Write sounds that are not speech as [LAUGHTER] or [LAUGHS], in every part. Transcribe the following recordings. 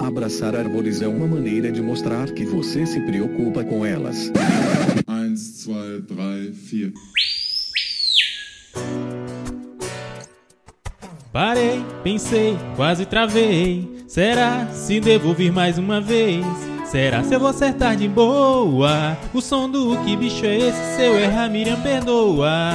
Abraçar árvores é uma maneira de mostrar que você se preocupa com elas. 1, 2, 3, 4. Parei, pensei, quase travei. Será se devo vir mais uma vez? Será se eu vou acertar de boa? O som do que bicho é esse? Se eu errar, Miriam perdoa.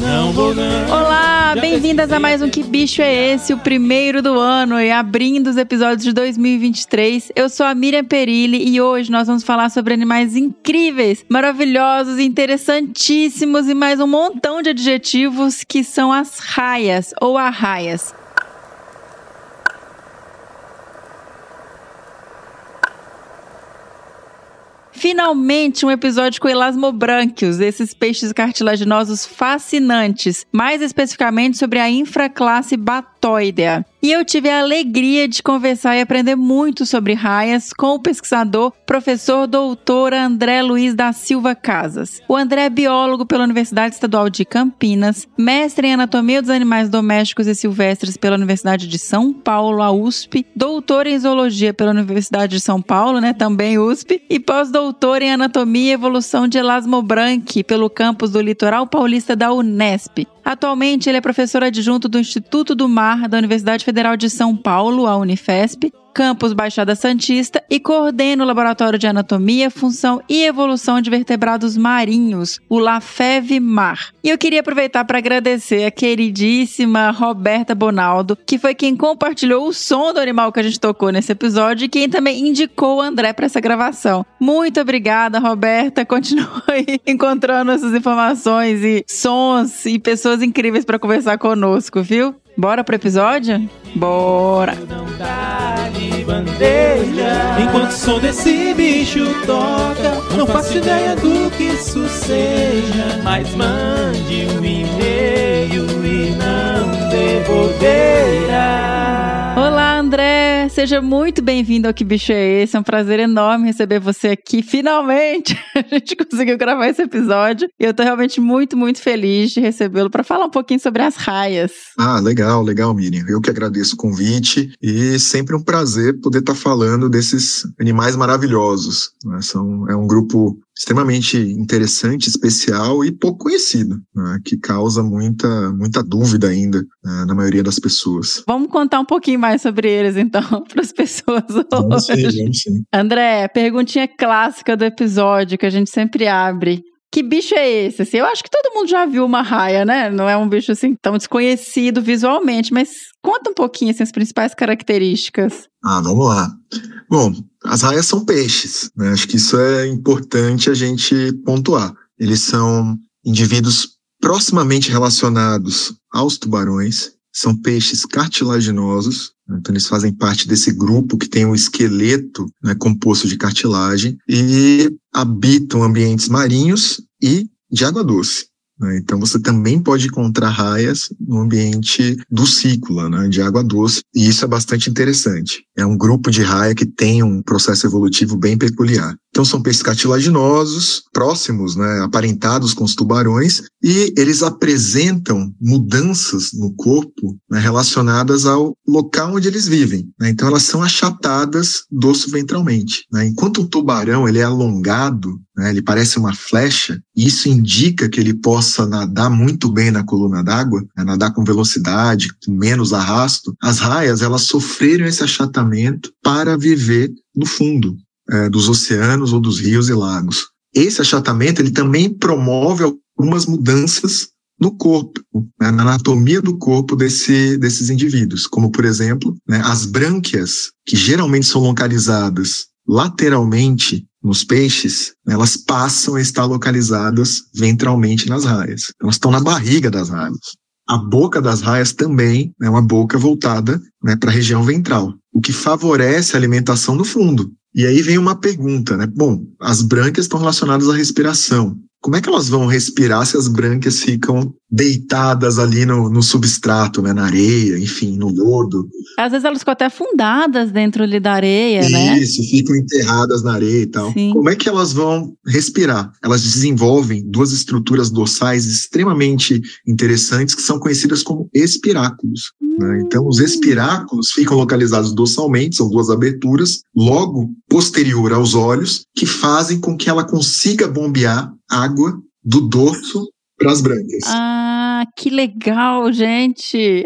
Não vou não. Olá, bem-vindas a mais um Que Bicho é Esse, o primeiro do ano e abrindo os episódios de 2023. Eu sou a Miriam Perilli e hoje nós vamos falar sobre animais incríveis, maravilhosos, interessantíssimos e mais um montão de adjetivos que são as raias ou arraias. Finalmente, um episódio com elasmobranquios, esses peixes cartilaginosos fascinantes, mais especificamente sobre a infraclasse E eu tive a alegria de conversar e aprender muito sobre raias com o pesquisador, professor doutor André Luiz da Silva Casas. O André é biólogo pela Universidade Estadual de Campinas, mestre em anatomia dos animais domésticos e silvestres pela Universidade de São Paulo, a USP, doutor em zoologia pela Universidade de São Paulo, né, também USP, e pós-doutor em anatomia e evolução de elasmobranque pelo campus do Litoral Paulista da Unesp. Atualmente, ele é professor adjunto do Instituto do Mar da Universidade Federal de São Paulo, a Unifesp, campus Baixada Santista, e coordena o Laboratório de Anatomia, Função e Evolução de Vertebrados Marinhos, o LAFEV Mar. E eu queria aproveitar para agradecer a queridíssima Roberta Bonaldo, que foi quem compartilhou o som do animal que a gente tocou nesse episódio e quem também indicou o André para essa gravação. Muito obrigada, Roberta. [LAUGHS] Continue encontrando essas informações e sons e pessoas incríveis para conversar conosco, viu? Bora pro episódio? Bora! Não dá de bandeja Enquanto o som desse bicho toca Não faço ideia do que isso seja Mas mande um e-mail e não devolverá André! Seja muito bem-vindo ao Que Bicho é Esse? É um prazer enorme receber você aqui. Finalmente [LAUGHS] a gente conseguiu gravar esse episódio e eu tô realmente muito, muito feliz de recebê-lo para falar um pouquinho sobre as raias. Ah, legal, legal, Miriam. Eu que agradeço o convite e sempre um prazer poder estar falando desses animais maravilhosos. né? São, é um grupo extremamente interessante, especial e pouco conhecido, né? que causa muita, muita dúvida ainda né, na maioria das pessoas. Vamos contar um pouquinho mais sobre eles, então, [LAUGHS] para as pessoas Vamos sim, hoje. vamos sim. André, perguntinha clássica do episódio que a gente sempre abre. Que bicho é esse? Assim, eu acho que todo mundo já viu uma raia, né? Não é um bicho assim tão desconhecido visualmente, mas conta um pouquinho assim, as principais características. Ah, vamos lá. Bom, as raias são peixes, né? Acho que isso é importante a gente pontuar. Eles são indivíduos proximamente relacionados aos tubarões, são peixes cartilaginosos, né? então eles fazem parte desse grupo que tem um esqueleto né, composto de cartilagem e habitam ambientes marinhos e de água doce. Né? Então você também pode encontrar raias no ambiente ducícola, né, de água doce, e isso é bastante interessante. É um grupo de raia que tem um processo evolutivo bem peculiar. Então são peixes cartilaginosos, próximos, né, aparentados com os tubarões, e eles apresentam mudanças no corpo né, relacionadas ao local onde eles vivem. né? Então elas são achatadas dorso-ventralmente. né? Enquanto o tubarão ele é alongado, ele parece uma flecha, e isso indica que ele possa nadar muito bem na coluna d'água, né, nadar com velocidade, com menos arrasto. As raias elas sofreram esse achatamento para viver no fundo eh, dos oceanos ou dos rios e lagos. Esse achatamento ele também promove algumas mudanças no corpo, né, na anatomia do corpo desse, desses indivíduos, como por exemplo, né, as brânquias, que geralmente são localizadas lateralmente nos peixes, elas passam a estar localizadas ventralmente nas raias. Elas estão na barriga das raias. A boca das raias também é uma boca voltada né, para a região ventral, o que favorece a alimentação no fundo. E aí vem uma pergunta, né? Bom, as brânquias estão relacionadas à respiração. Como é que elas vão respirar se as brânquias ficam deitadas ali no, no substrato, né? Na areia, enfim, no lodo? Às vezes elas ficam até afundadas dentro ali da areia, né? Isso, ficam enterradas na areia e tal. Sim. Como é que elas vão respirar? Elas desenvolvem duas estruturas dorsais extremamente interessantes que são conhecidas como espiráculos. Né? Então, os espiráculos ficam localizados dorsalmente, são duas aberturas, logo posterior aos olhos, que fazem com que ela consiga bombear água do dorso para as brânquias. Ah, que legal, gente!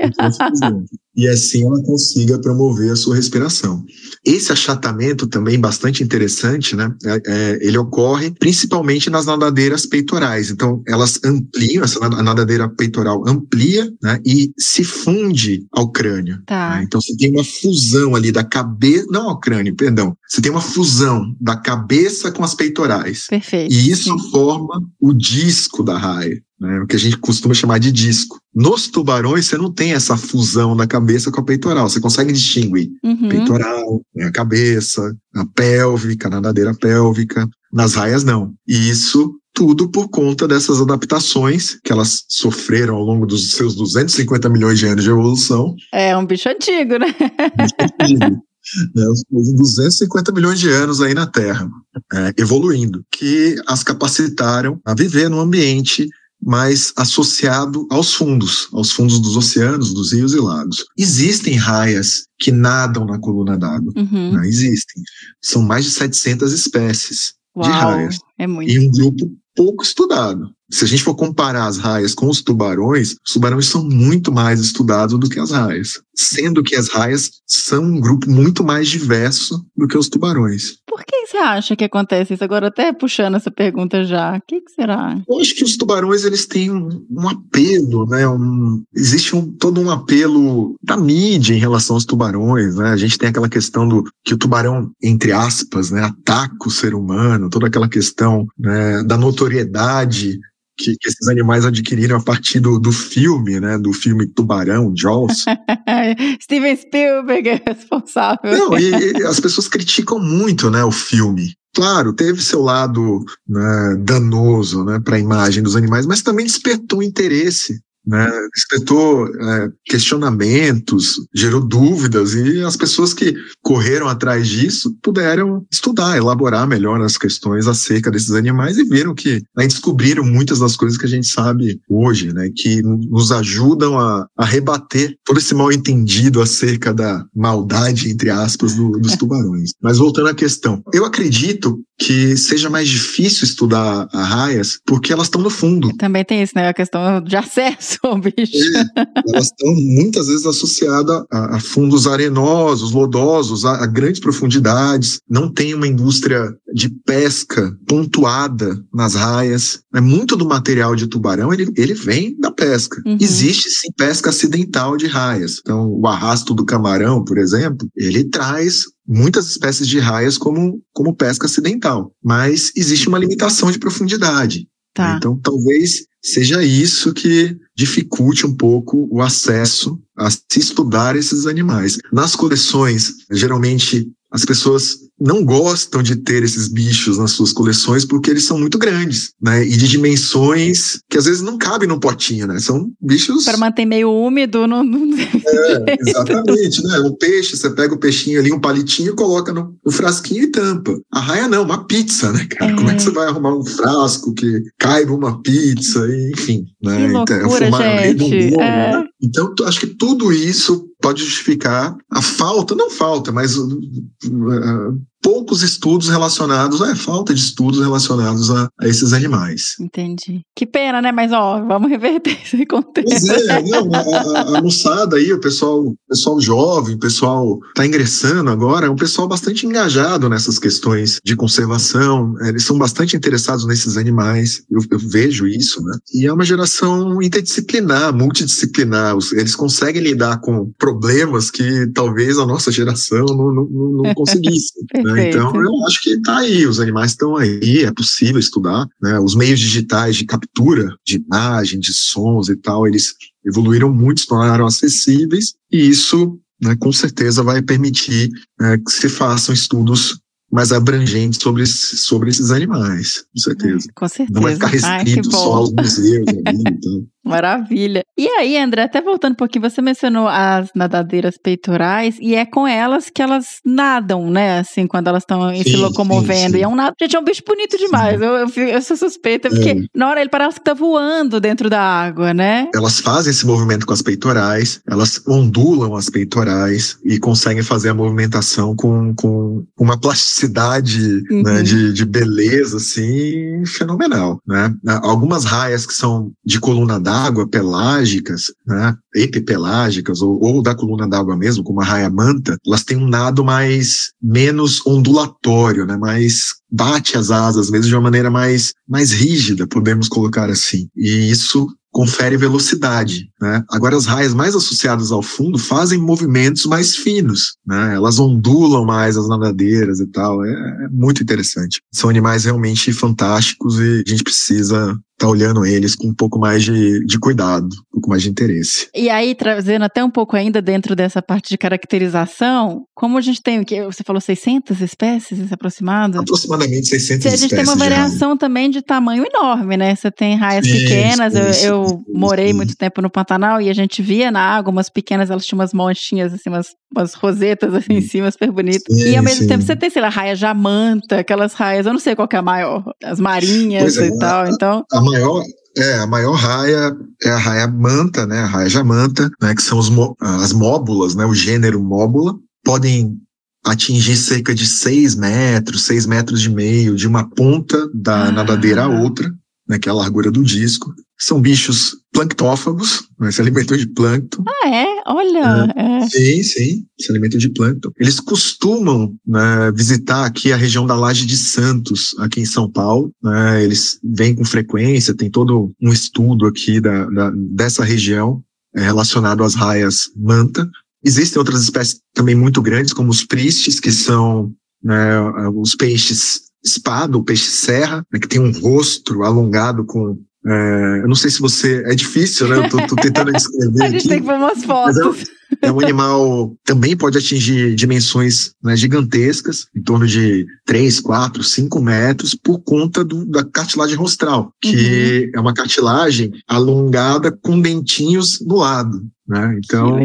E assim ela consiga promover a sua respiração. Esse achatamento também bastante interessante, né? É, é, ele ocorre principalmente nas nadadeiras peitorais. Então, elas ampliam, essa nadadeira peitoral amplia né, e se funde ao crânio. Tá. Né? Então, você tem uma fusão ali da cabeça, não ao crânio, perdão. Você tem uma fusão da cabeça com as peitorais. Perfeito. E isso forma o disco da raia né, o que a gente costuma chamar de disco. Nos tubarões, você não tem essa fusão da cabeça com a peitoral, você consegue distinguir uhum. peitoral, né, a cabeça, a pélvica, a nadadeira pélvica. Nas raias, não. E isso tudo por conta dessas adaptações que elas sofreram ao longo dos seus 250 milhões de anos de evolução. É um bicho antigo, né? Bicho antigo. [LAUGHS] né, 250 milhões de anos aí na Terra, é, evoluindo, que as capacitaram a viver num ambiente mas associado aos fundos, aos fundos dos oceanos, dos rios e lagos. Existem raias que nadam na coluna d'água, uhum. né? existem. São mais de 700 espécies Uau, de raias. É muito. E um grupo pouco estudado. Se a gente for comparar as raias com os tubarões, os tubarões são muito mais estudados do que as raias. Sendo que as raias são um grupo muito mais diverso do que os tubarões. Por que você acha que acontece isso? Agora, até puxando essa pergunta já, o que, que, será? Eu acho que os tubarões eles têm um, um apelo, né? Um, existe um, todo um apelo da mídia em relação aos tubarões, né? A gente tem aquela questão do que o tubarão, entre aspas, né, ataca o ser humano, toda aquela questão né, da notoriedade que, que, esses animais adquiriram a partir do, do filme, né? Do filme Tubarão, Jaws. [LAUGHS] Steven Spielberg é responsável. Não, e, e, as pessoas criticam muito, né, o filme. Claro, teve seu lado né, danoso né, para a imagem dos animais, mas também despertou interesse né, despertou é, questionamentos, gerou dúvidas e as pessoas que correram atrás disso puderam estudar, elaborar melhor as questões acerca desses animais e viram que né, descobriram muitas das coisas que a gente sabe hoje, né, que nos ajudam a, a rebater todo esse mal entendido acerca da maldade, entre aspas, do, dos tubarões. Mas voltando à questão, eu acredito que seja mais difícil estudar raias porque elas estão no fundo. Também tem isso, né? A questão de acesso ao bicho. É, elas estão muitas vezes associadas a, a fundos arenosos, lodosos, a, a, grandes profundidades. Não tem uma indústria de pesca pontuada nas raias. É muito do material de tubarão ele, ele vem da pesca. Uhum. Existe sim pesca acidental de raias. Então, o arrasto do camarão, por exemplo, ele traz muitas espécies de raias como, como pesca acidental, mas existe uma limitação de profundidade. Tá. Então, talvez seja isso que dificulte um pouco o acesso a se estudar esses animais. Nas coleções, geralmente as pessoas não gostam de ter esses bichos nas suas coleções porque eles são muito grandes, né? E de dimensões que às vezes não cabem no potinho, né? São bichos. Para manter meio úmido, não. não [LAUGHS] é, exatamente, né? O peixe, você pega o peixinho ali, um palitinho, coloca no, no frasquinho e tampa. A raia não, uma pizza, né, cara? É. Como é que você vai arrumar um frasco que caiba uma pizza, enfim, né? Que loucura, então, gente. É. Né? Então, acho que tudo isso pode justificar a falta, não falta, mas uh, uh, poucos estudos relacionados, é falta de estudos relacionados a, a, esses animais. Entendi. Que pena, né? Mas ó, vamos reverter esse [LAUGHS] contexto. Pois é, não, a, a, a moçada aí, o pessoal, pessoal jovem, o pessoal está ingressando agora, é um pessoal bastante engajado nessas questões de conservação, é, eles são bastante interessados nesses animais, eu, eu vejo isso, né? E é uma geração interdisciplinar, multidisciplinar, eles conseguem lidar com problemas que talvez a nossa geração não, não, não [LAUGHS] conseguisse. né? Né? Então, eu acho que está aí, os animais estão aí, é possível estudar. Né? Os meios digitais de captura de imagem, de sons e tal, eles evoluíram muito, se tornaram acessíveis, e isso, né, com certeza, vai permitir né, que se façam estudos mais abrangentes sobre, sobre esses animais, com certeza. É, com certeza. Não vai ficar restrito Ai, só aos museus ali, [LAUGHS] então. Maravilha. E aí, André, até voltando um pouquinho, você mencionou as nadadeiras peitorais e é com elas que elas nadam, né? Assim, quando elas estão se locomovendo. Sim, sim. E é um nado, gente, é um bicho bonito demais. Eu, eu, eu sou suspeita, porque É. na hora ele parece que tá voando dentro da água, né? Elas fazem esse movimento com as peitorais, elas ondulam as peitorais e conseguem fazer a movimentação com, com uma plasticidade Uhum. né, de, de beleza, assim, fenomenal, né? Algumas raias que são de coluna d'água, pelágicas, né? Epipelágicas, ou, ou da coluna d'água mesmo, como a raia manta, elas têm um nado mais, menos ondulatório, né? Mais bate as asas mesmo de uma maneira mais, mais rígida, podemos colocar assim. E isso confere velocidade, né? Agora as raias mais associadas ao fundo fazem movimentos mais finos, né? Elas ondulam mais as nadadeiras e tal. É, é muito interessante. São animais realmente fantásticos e a gente precisa estar olhando eles com um pouco mais de, de cuidado, um pouco mais de interesse. E aí, trazendo até um pouco ainda dentro dessa parte de caracterização, como a gente tem, o que você falou 600 espécies aproximadas? Aproximadamente 600 Se a gente tem uma espécies de variação também de tamanho enorme, né? Você tem raias Sim, pequenas. eu- sim, eu sim, morei muito tempo no Pantanal e a gente via na água umas pequenas, elas tinham umas manchinhas, assim, umas, umas rosetas assim, em cima, super bonitas. E ao mesmo tempo você tem, sei lá, raia jamanta, aquelas raias, eu não sei qual que é a maior, as marinhas é, e tal. Então, A maior, é, a maior raia é a raia manta, né? A raia jamanta, né? Que são os, as móbulas, né? O gênero móbula. Podem atingir cerca de 6 metros, 6 metros e meio, de uma ponta da Ah. nadadeira à outra, né? Que é a largura do disco. São bichos planctófagos, né, se alimentam de plâncton. ah, é? Olha, é. Sim, sim, se alimentam de plâncton. Eles costumam né, visitar aqui a região da Laje de Santos, aqui em São Paulo. né, eles vêm com frequência, tem todo um estudo aqui da, da- dessa região é, relacionado às raias manta. Existem outras espécies também muito grandes, como os pristes, que são né, os peixes espada, o peixe serra, né, que tem um rosto alongado com... é, eu não sei se você... É difícil, né? Eu tô, tô tentando [LAUGHS] descrever A gente aqui. tem que pôr umas Mas é- fotos. É um animal também pode atingir dimensões né, gigantescas, em torno de 3, 4, 5 metros, por conta do- da cartilagem rostral, que é uma cartilagem alongada com dentinhos no lado. Né? Então,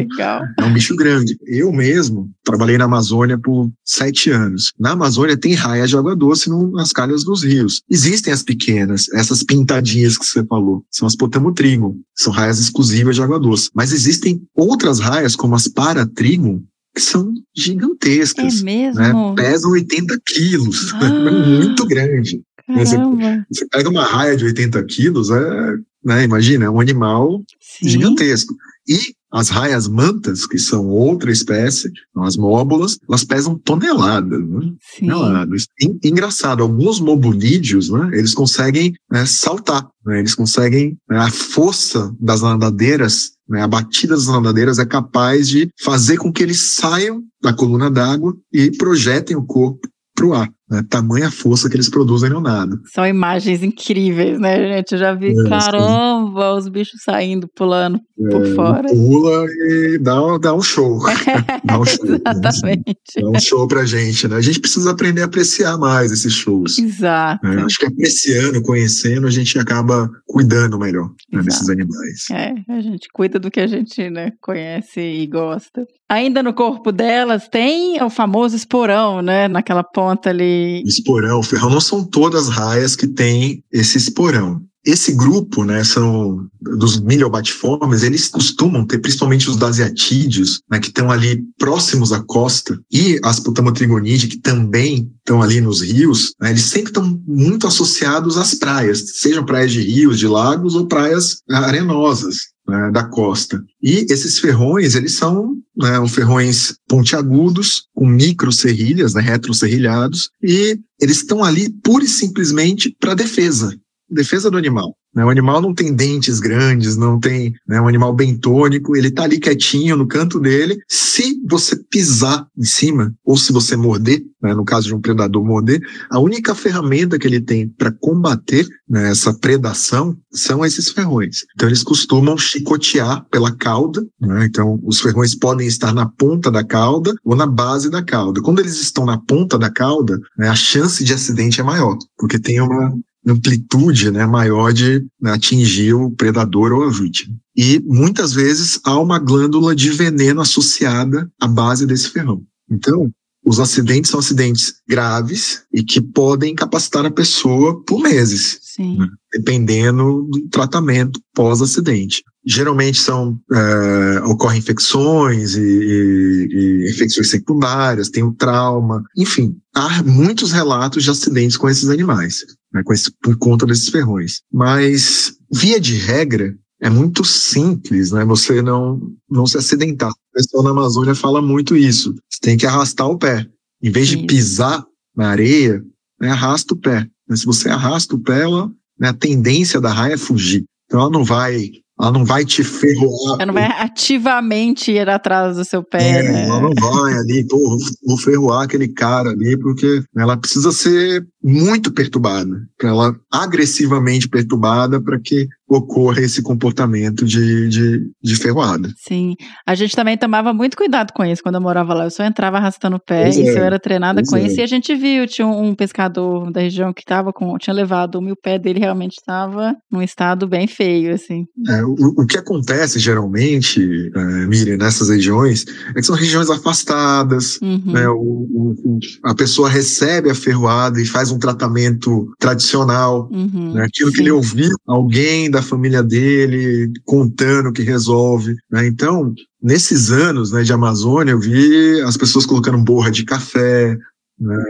é um bicho grande. Eu mesmo trabalhei na Amazônia por sete anos. Na Amazônia tem raias de água doce nas calhas dos rios. Existem as pequenas, essas pintadinhas que você falou. São as potamotrigon. São raias exclusivas de água doce. Mas existem outras raias, como as paratrigon, que são É gigantescas. né? mesmo? Pesam 80 quilos. [LAUGHS] Ah. É muito grande. Caramba. Você pega uma raia de 80 quilos, é, né, imagina, é um animal Sim. gigantesco. E as raias mantas, que são outra espécie, as móbulas, elas pesam toneladas, né? Toneladas. En- engraçado, alguns mobunídeos, né, eles conseguem né, saltar, né, eles conseguem, né, a força das nadadeiras, né, a batida das nadadeiras é capaz de fazer com que eles saiam da coluna d'água e projetem o corpo para o ar. Né, tamanha força que eles produzem no nado. São imagens incríveis, né, gente? Eu já vi, É, sim. caramba, os bichos saindo, pulando por fora. Pula e dá, dá um show. [LAUGHS] Dá um show. né? Exatamente. Dá um show pra gente, né? A gente precisa aprender a apreciar mais esses shows. Exato. né? Acho que apreciando, conhecendo, a gente acaba cuidando melhor né, desses animais. É, a gente cuida do que a gente né, conhece e gosta. Ainda no corpo delas tem o famoso esporão, né? Naquela ponta ali. Esporão, ferrão, não são todas raias que têm esse esporão. Esse grupo, né, são dos milhobatiformes, eles costumam ter, principalmente os daseatídeos, né, que estão ali próximos à costa, e as putamotrigonidae, que também estão ali nos rios, né, eles sempre estão muito associados às praias, sejam praias de rios, de lagos ou praias arenosas. Né, da costa. E esses ferrões, eles são né, ferrões pontiagudos, com microserrilhas, né, retroserrilhados, e eles estão ali pura e simplesmente para defesa, defesa do animal. Né? O animal não tem dentes grandes, não tem né, um animal bentônico, ele está ali quietinho no canto dele. Se você pisar em cima, ou se você morder, né, no caso de um predador morder, a única ferramenta que ele tem para combater né, essa predação são esses ferrões. Então eles costumam chicotear pela cauda, né? então os ferrões podem estar na ponta da cauda ou na base da cauda. Quando eles estão na ponta da cauda, né, a chance de acidente é maior, porque tem uma amplitude né, maior de né, atingir o predador ou a vítima. E muitas vezes há uma glândula de veneno associada à base desse ferrão. Então, os acidentes são acidentes graves e que podem incapacitar a pessoa por meses, né, dependendo do tratamento pós-acidente. Geralmente são é, ocorrem infecções e, e, e, infecções secundárias, tem o trauma, enfim, há muitos relatos de acidentes com esses animais, né, com esse, por conta desses ferrões. Mas via de regra, é muito simples, né? Você não, não se acidentar. O pessoal na Amazônia fala muito isso. Você tem que arrastar o pé. Em vez de pisar na areia, né, arrasta o pé. Mas se você arrasta o pé, ela, né, a tendência da raia é fugir. Então ela não vai ela não vai te ferroar. Ela não vai ativamente ir atrás do seu pé. É, né? Ela não vai ali, pô, vou ferroar aquele cara ali, porque ela precisa ser muito perturbada, para ela agressivamente perturbada para que ocorra esse comportamento de, de, de ferroada. Sim. A gente também tomava muito cuidado com isso quando eu morava lá. Eu só entrava arrastando o pé, pois e é. eu era treinada com é. isso. E a gente viu, tinha um pescador da região que tava com, tinha levado o meu pé dele realmente estava num estado bem feio, assim. É, o, o que acontece geralmente, é, Miriam, nessas regiões, é que são regiões afastadas, uhum. né? O, o, a pessoa recebe a ferroada e faz um tratamento tradicional, uhum. né? Aquilo Sim. que ele ouviu alguém da família dele contando que resolve. Né? Então, nesses anos né, de Amazônia, eu vi as pessoas colocando borra de café né,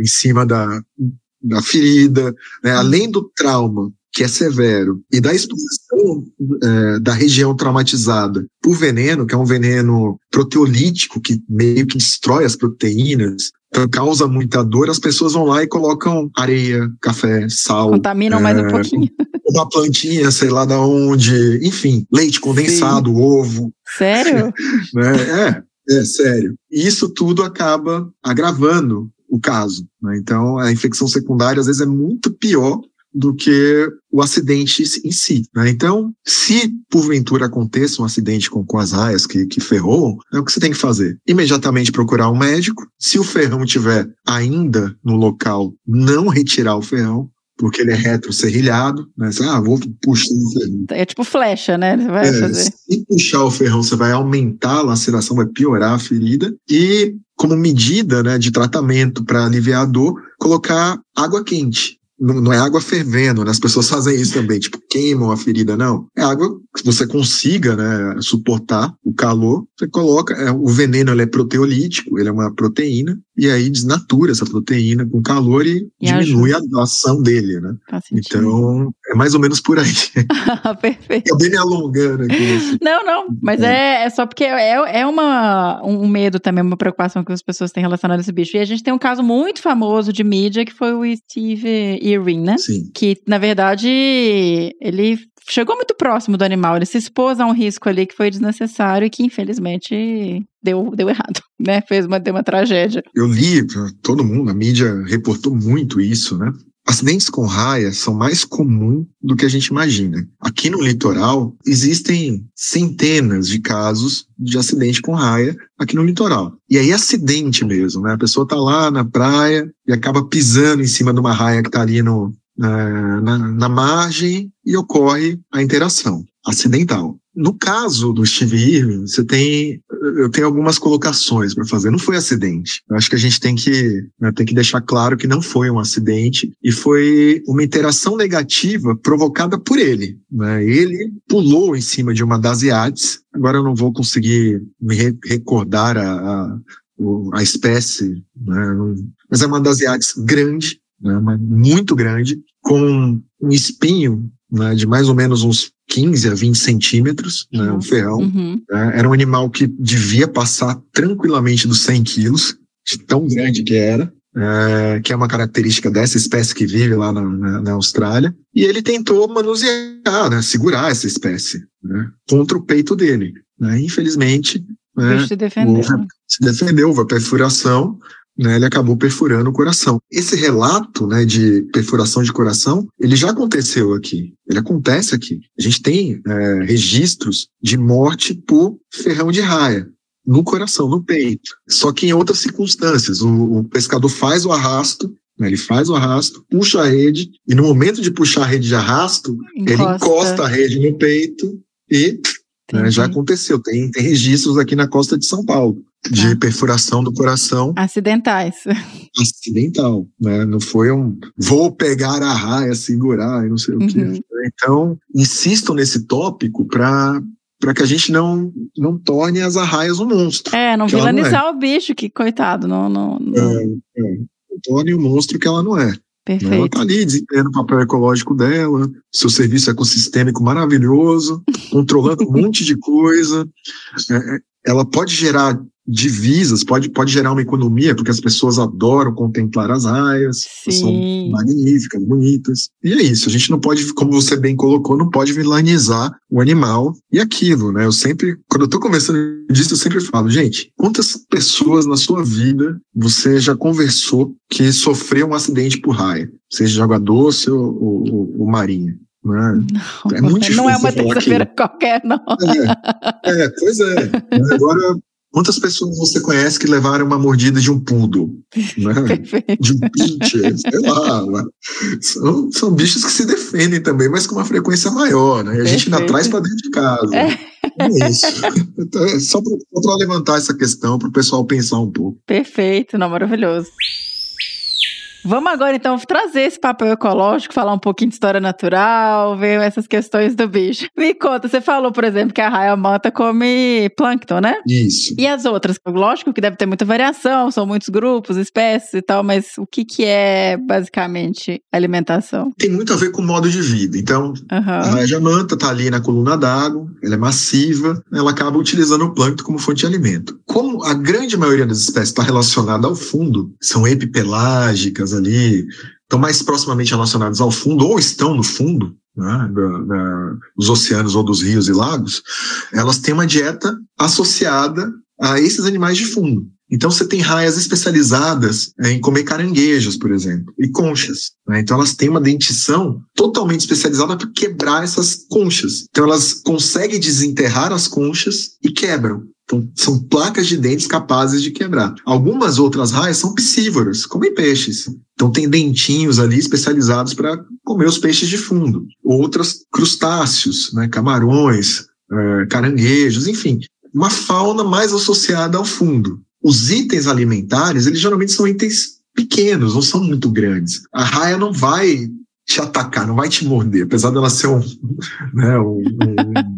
em cima da, da ferida, né? além do trauma que é severo, e da exposição é, da região traumatizada por veneno, que é um veneno proteolítico que meio que destrói as proteínas, causa muita dor, as pessoas vão lá e colocam areia, café, sal. Contaminam é, mais um é, pouquinho. [LAUGHS] Uma plantinha, sei lá da onde, enfim, leite condensado, Sim. ovo. Sério? [LAUGHS] né? É, é sério. E isso tudo acaba agravando o caso. Né? Então, a infecção secundária às vezes é muito pior do que o acidente em si. Né? Então, se porventura aconteça um acidente com, com as raias que, que ferrou, é o que você tem que fazer? Imediatamente procurar um médico. Se o ferrão estiver ainda no local, não retirar o ferrão, porque ele é retrocerrilhado, né? Você, ah, vou puxar o ferrão. É tipo flecha, né? Vai é, fazer. Se puxar o ferrão, você vai aumentar a laceração, vai piorar a ferida. E como medida né, de tratamento para aliviar a dor, colocar água quente não, não, é água fervendo, né? As pessoas fazem isso também, tipo, queimam a ferida, não. É água que você consiga, né, suportar o calor. Você coloca, é, o veneno ele é proteolítico, ele é uma proteína, e aí desnatura essa proteína com calor e, e diminui ajuda. a ação dele, né? Então, é mais ou menos por aí. [LAUGHS] Perfeito. Eu bem me alongando aqui. Não, não, mas é, é, é só porque é, é uma, um medo também, uma preocupação que as pessoas têm relacionado a esse bicho. E a gente tem um caso muito famoso de mídia que foi o Steve Irwin, né? Sim. Que, na verdade, ele chegou muito próximo do animal, ele se expôs a um risco ali que foi desnecessário e que, infelizmente, deu, deu errado, [LAUGHS] né? Fez uma, deu uma tragédia. Eu li, todo mundo, a mídia reportou muito isso, né? Acidentes com raia são mais comuns do que a gente imagina. Aqui no litoral existem centenas de casos de acidente com raia aqui no litoral. E aí acidente mesmo, né? A pessoa tá lá na praia e acaba pisando em cima de uma raia que tá ali no, na, na, na margem e ocorre a interação acidental. No caso do Steve Irwin, você tem, eu tenho algumas colocações para fazer. Não foi acidente. Eu acho que a gente tem que, né, tem que deixar claro que não foi um acidente e foi uma interação negativa provocada por ele. Né? Ele pulou em cima de uma das iates. Agora eu não vou conseguir me re recordar a, a, a espécie, né? mas é uma das iates grande, né? muito grande, com um espinho né, de mais ou menos uns 15 a 20 centímetros, né, um ferrão. Uhum. Né, era um animal que devia passar tranquilamente dos 100 quilos, de tão grande que era. É, que é uma característica dessa espécie que vive lá na, na, na Austrália, e ele tentou manusear, né, segurar essa espécie né, contra o peito dele. Né, infelizmente, né, se defendeu. Houve, se defendeu, houve a perfuração, né, ele acabou perfurando o coração. Esse relato né, de perfuração de coração, ele já aconteceu aqui. Ele acontece aqui. A gente tem é, registros de morte por ferrão de raia no coração, no peito. Só que em outras circunstâncias. O, o pescador faz o arrasto né? Ele faz o arrasto, puxa a rede, e no momento de puxar a rede de arrasto, Encosta. ele encosta a rede no peito e né, já aconteceu. Tem, tem registros aqui na costa de São Paulo de Tá. perfuração do coração Acidentais. [LAUGHS] acidental, né? Não foi um vou pegar a raia, segurar e não sei o quê. Uhum. Então, insisto nesse tópico para para que a gente não não torne as arraias um monstro. É, não Que ela não vilanizar o bicho, que coitado, não, não, não. É, é, torne o monstro que ela não é. né? Ela Perfeito. está ali desempenhando o papel ecológico dela, seu serviço ecossistêmico maravilhoso, controlando um monte de coisa. É, é, ela pode gerar divisas, pode, pode gerar uma economia, porque as pessoas adoram contemplar as raias, são magníficas, bonitas. E é isso, a gente não pode, como você bem colocou, não pode vilanizar o animal e aquilo, né? Eu sempre, quando eu tô conversando disso, eu sempre falo, gente, quantas pessoas na sua vida você já conversou que sofreu um acidente por raia? Seja de água doce ou, ou, ou marinha. Né? É muito não é difícil uma falar terça-feira qualquer, não. É, é, pois é. Mas Agora, quantas pessoas você conhece que levaram uma mordida de um poodle? Né? [LAUGHS] De um pincher, sei lá. né? São, são bichos que se defendem também, mas com uma frequência maior, né? E a gente ainda traz para dentro de casa. É. É isso. [LAUGHS] Então, é só para levantar essa questão, para o pessoal pensar um pouco. Perfeito, não, maravilhoso. Vamos agora, então, trazer esse papel ecológico, falar um pouquinho de história natural, ver essas questões do bicho. Me conta, você falou, por exemplo, que a raia manta come plâncton, né? Isso. E as outras? Lógico que deve ter muita variação, são muitos grupos, espécies e tal, mas o que, que é basicamente alimentação? Tem muito a ver com o modo de vida. Então, a Aham. raia manta está ali na coluna d'água, ela é massiva, ela acaba utilizando o plâncton como fonte de alimento. Como a grande maioria das espécies está relacionada ao fundo, são epipelágicas ali, estão mais proximamente relacionadas ao fundo ou estão no fundo, né, da- da- dos oceanos ou dos rios e lagos, elas têm uma dieta associada a esses animais de fundo. Então você tem raias especializadas eh, em comer caranguejos, por exemplo, e conchas. né? Então elas têm uma dentição totalmente especializada para quebrar essas conchas. Então elas conseguem desenterrar as conchas e quebram. Então, são placas de dentes capazes de quebrar. Algumas outras raias são piscívoras, comem peixes. Então, tem dentinhos ali especializados para comer os peixes de fundo. Outras, crustáceos, né, camarões, eh, caranguejos, enfim. Uma fauna mais associada ao fundo. Os itens alimentares, eles geralmente são itens pequenos, não são muito grandes. A raia não vai te atacar, não vai te morder, apesar dela ser um, [LAUGHS] né, um, um-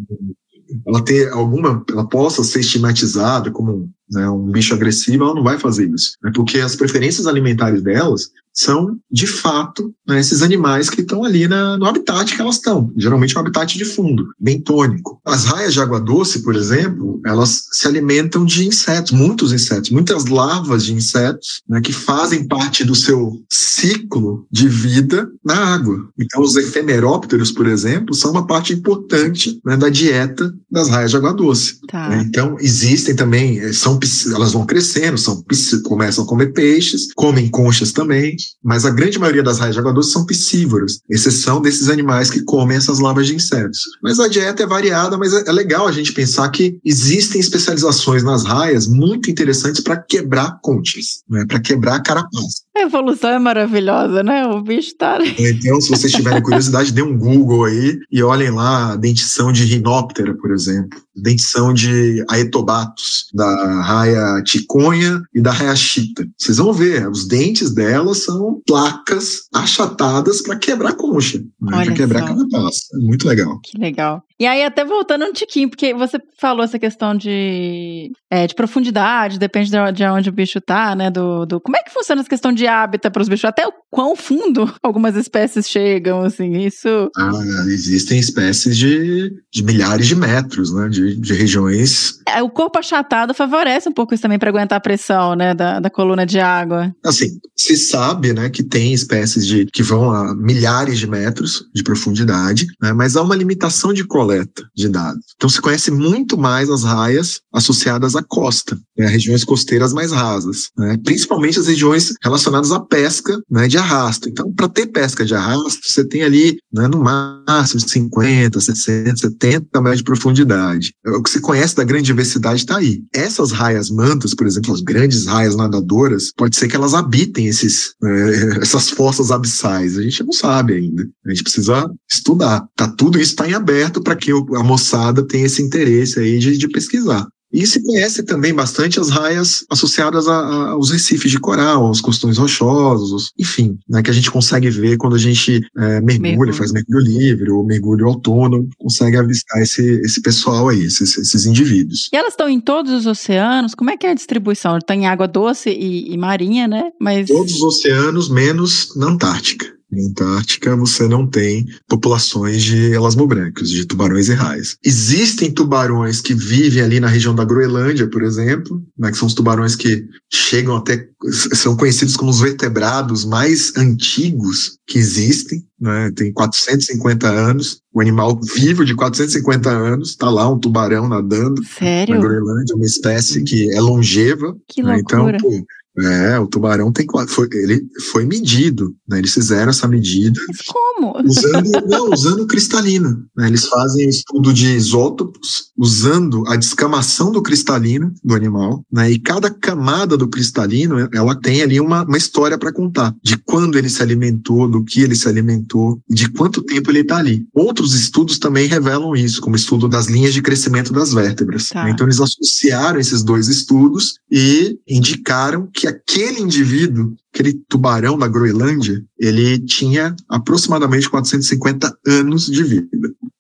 ela ter alguma, ela possa ser estigmatizada como né, um bicho agressivo, ela não vai fazer isso, né, porque as preferências alimentares delas são, de fato, né, esses animais que estão ali na- no habitat que elas estão, geralmente um habitat de fundo, bentônico. As raias de água doce, por exemplo, elas se alimentam de insetos, muitos insetos, muitas larvas de insetos, né, que fazem parte do seu ciclo de vida na água. Então, os efemerópteros, por exemplo, são uma parte importante né, da dieta das raias de água doce. Tá. né? Então, existem também, eh, são, elas vão crescendo, são, começam a comer peixes, comem conchas também, mas a grande maioria das raias de água doce são piscívoras, exceção desses animais que comem essas larvas de insetos. Mas a dieta é variada, mas é, é legal a gente pensar que existem especializações nas raias muito interessantes para quebrar conchas, né, para quebrar carapaça. A evolução é maravilhosa, né? O bicho tá. Então, se vocês tiverem curiosidade, dê um Google aí e olhem lá a dentição de rinóptera, por exemplo, dentição de aetobatos, da raia ticonha e da raia chita. Vocês vão ver, os dentes delas são placas achatadas para quebrar concha, né, para quebrar só. carapaça. É muito legal. Que legal. E aí, até voltando um tiquinho, porque você falou essa questão de, é, de profundidade, depende de de onde o bicho tá, né? Do, do... Como é que funciona essa questão de hábitat para os bichos? Até o quão fundo [LAUGHS] algumas espécies chegam, assim, isso. Ah, existem espécies de, de milhares de metros, né, de, de regiões É, o corpo achatado favorece um pouco isso também para aguentar a pressão, né? Da, da coluna de água. Assim, se sabe, né, que tem espécies de que vão a milhares de metros de profundidade, né, mas há uma limitação de coleta de dados. Então se conhece muito mais as raias associadas à costa, né, regiões costeiras mais rasas, né, principalmente as regiões relacionadas à pesca, né, de arrasto. Então, para ter pesca de arrasto, você tem ali, né, no máximo 50, 60, 70 metros de profundidade. O que se conhece da grande diversidade está aí. Essas raias mantas, por exemplo, as grandes raias nadadoras, pode ser que elas habitem esses, é, essas forças abissais? A gente não sabe ainda. A gente precisa estudar. Tá, tudo isso está em aberto para que a moçada tenha esse interesse aí de, de pesquisar. E se conhece também bastante as raias associadas a, a, aos recifes de coral, aos costões rochosos, enfim, né, que a gente consegue ver quando a gente é, mergulha, mergulho. faz mergulho livre ou mergulho autônomo, consegue avistar esse, esse pessoal aí, esses, esses indivíduos. E elas estão em todos os oceanos? Como é que é a distribuição? Está em água doce e, e marinha, né? Mas... Todos os oceanos, menos na Antártica. Na Antártica, você não tem populações de elasmobrancos, de tubarões e raias. Existem tubarões que vivem ali na região da Groenlândia, por exemplo, né, que são os tubarões que chegam até, são conhecidos como os vertebrados mais antigos que existem, né, tem 450 anos, o animal vivo de 450 anos, está lá um tubarão nadando Sério? na Groenlândia, uma espécie que é longeva. Que. Né, então, pô, é, o tubarão tem foi, ele foi medido, né? Eles fizeram essa medida. Mas como? Usando, não, usando cristalino. Né? Eles fazem estudo de isótopos usando a descamação do cristalino do animal, né? E cada camada do cristalino, ela tem ali uma, uma história para contar de quando ele se alimentou, do que ele se alimentou, de quanto tempo ele está ali. Outros estudos também revelam isso, como estudo das linhas de crescimento das vértebras. Tá. Então eles associaram esses dois estudos e indicaram que aquele indivíduo, aquele tubarão da Groenlândia, ele tinha aproximadamente 450 anos de vida.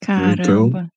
Caramba. Então,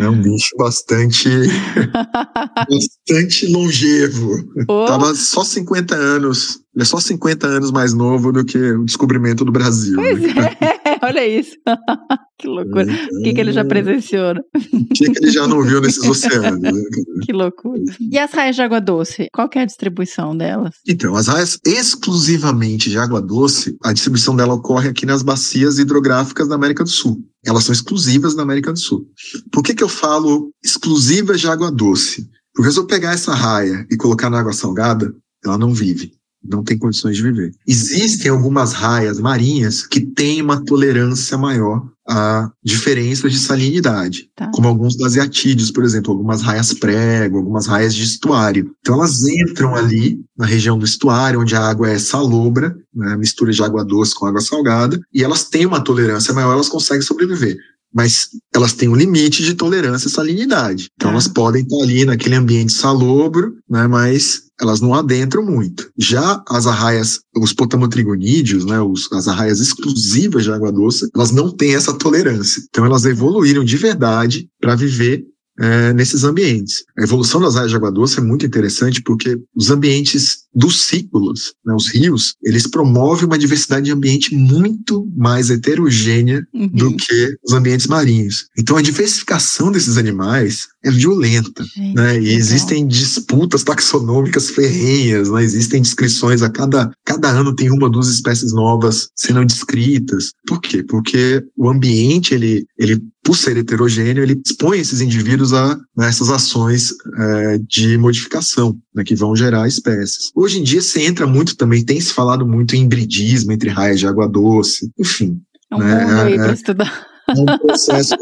é um bicho bastante [LAUGHS] bastante longevo. Oh. Tava só 50 anos. Ele é só 50 anos mais novo do que o descobrimento do Brasil. Pois né? é, [LAUGHS] olha isso. [LAUGHS] que loucura. O que, que ele já presenciou? Né? O que, que ele já não viu nesses oceanos? Né? [LAUGHS] que loucura. E as raias de água doce? Qual é a distribuição delas? Então, as raias exclusivamente de água doce, a distribuição dela ocorre aqui nas bacias hidrográficas da América do Sul. Elas são exclusivas na América do Sul. Por que, que eu falo exclusivas de água doce? Porque se eu pegar essa raia e colocar na água salgada, ela não vive não tem condições de viver. Existem algumas raias marinhas que têm uma tolerância maior a diferenças de salinidade, tá. como alguns basiatídeos, por exemplo, algumas raias prego, algumas raias de estuário. Então elas entram ali na região do estuário, onde a água é salobra, né, mistura de água doce com água salgada, e elas têm uma tolerância maior, elas conseguem sobreviver mas elas têm um limite de tolerância à salinidade. Então, ah. elas podem estar ali naquele ambiente salobro, né, mas elas não adentram muito. Já as arraias, os potamotrigonídeos, né, os, as arraias exclusivas de água doce, elas não têm essa tolerância. Então, elas evoluíram de verdade para viver é, nesses ambientes. A evolução das áreas de água doce é muito interessante porque os ambientes dos ciclos, né, os rios, eles promovem uma diversidade de ambiente muito mais heterogênea uhum. do que os ambientes marinhos. Então a diversificação desses animais é violenta, Gente, né? E existem disputas taxonômicas ferrenhas, né? Existem descrições a cada cada ano tem uma ou duas espécies novas sendo descritas. Por quê? Porque o ambiente ele ele por ser heterogêneo, ele expõe esses indivíduos a né, essas ações é, de modificação, né, que vão gerar espécies. Hoje em dia se entra muito também, tem se falado muito em hibridismo entre raias de água doce, enfim. É um né, mundo aí é, para estudar. É um processo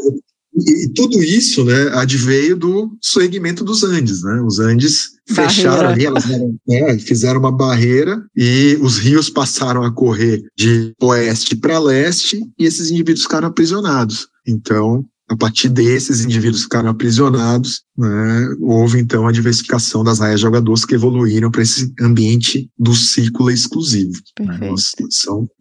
e, tudo isso, né, adveio do segmento dos Andes, né? Os Andes barreira. fecharam ali, elas eram, né, fizeram uma barreira e os rios passaram a correr de oeste para leste e esses indivíduos ficaram aprisionados. Então, a partir desses indivíduos ficaram aprisionados, né, houve então a diversificação das raias jogadoras que evoluíram para esse ambiente do círculo exclusivo. Né,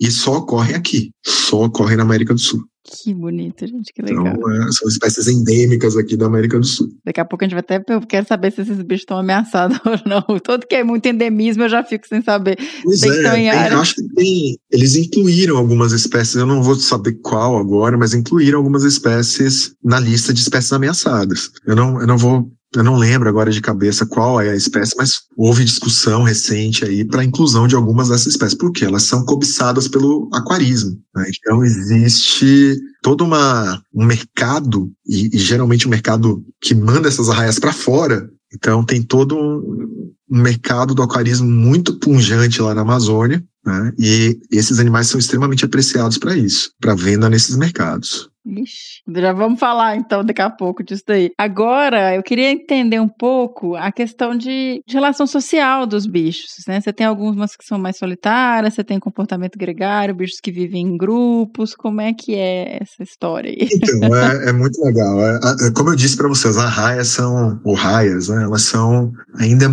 e só ocorre aqui, só ocorre na América do Sul. Que bonito, gente, que legal. Então, é, são espécies endêmicas aqui da América do Sul. Daqui a pouco a gente vai até. Eu quero saber se esses bichos estão ameaçados [LAUGHS] ou não. Todo que é muito endemismo, eu já fico sem saber. Pois tem é, tem, acho que tem. Eles incluíram algumas espécies, eu não vou saber qual agora, mas incluíram algumas espécies na lista de espécies ameaçadas. Eu não, eu não vou eu não lembro agora de cabeça qual é a espécie, mas houve discussão recente aí para a inclusão de algumas dessas espécies, porque elas são cobiçadas pelo aquarismo. Né? Então existe todo uma, um mercado, e, e geralmente um mercado que manda essas arraias para fora. Então tem todo um, um mercado do aquarismo muito punjante lá na Amazônia, né? e esses animais são extremamente apreciados para isso, para venda nesses mercados. Ixi, já vamos falar então daqui a pouco disso daí. Agora, eu queria entender um pouco a questão de, de relação social dos bichos, né? Você tem algumas que são mais solitárias, você tem comportamento gregário, bichos que vivem em grupos, como é que é essa história aí? Então, é, é muito legal. É, é, como eu disse para vocês, as raias são, ou raias, né? Elas são ainda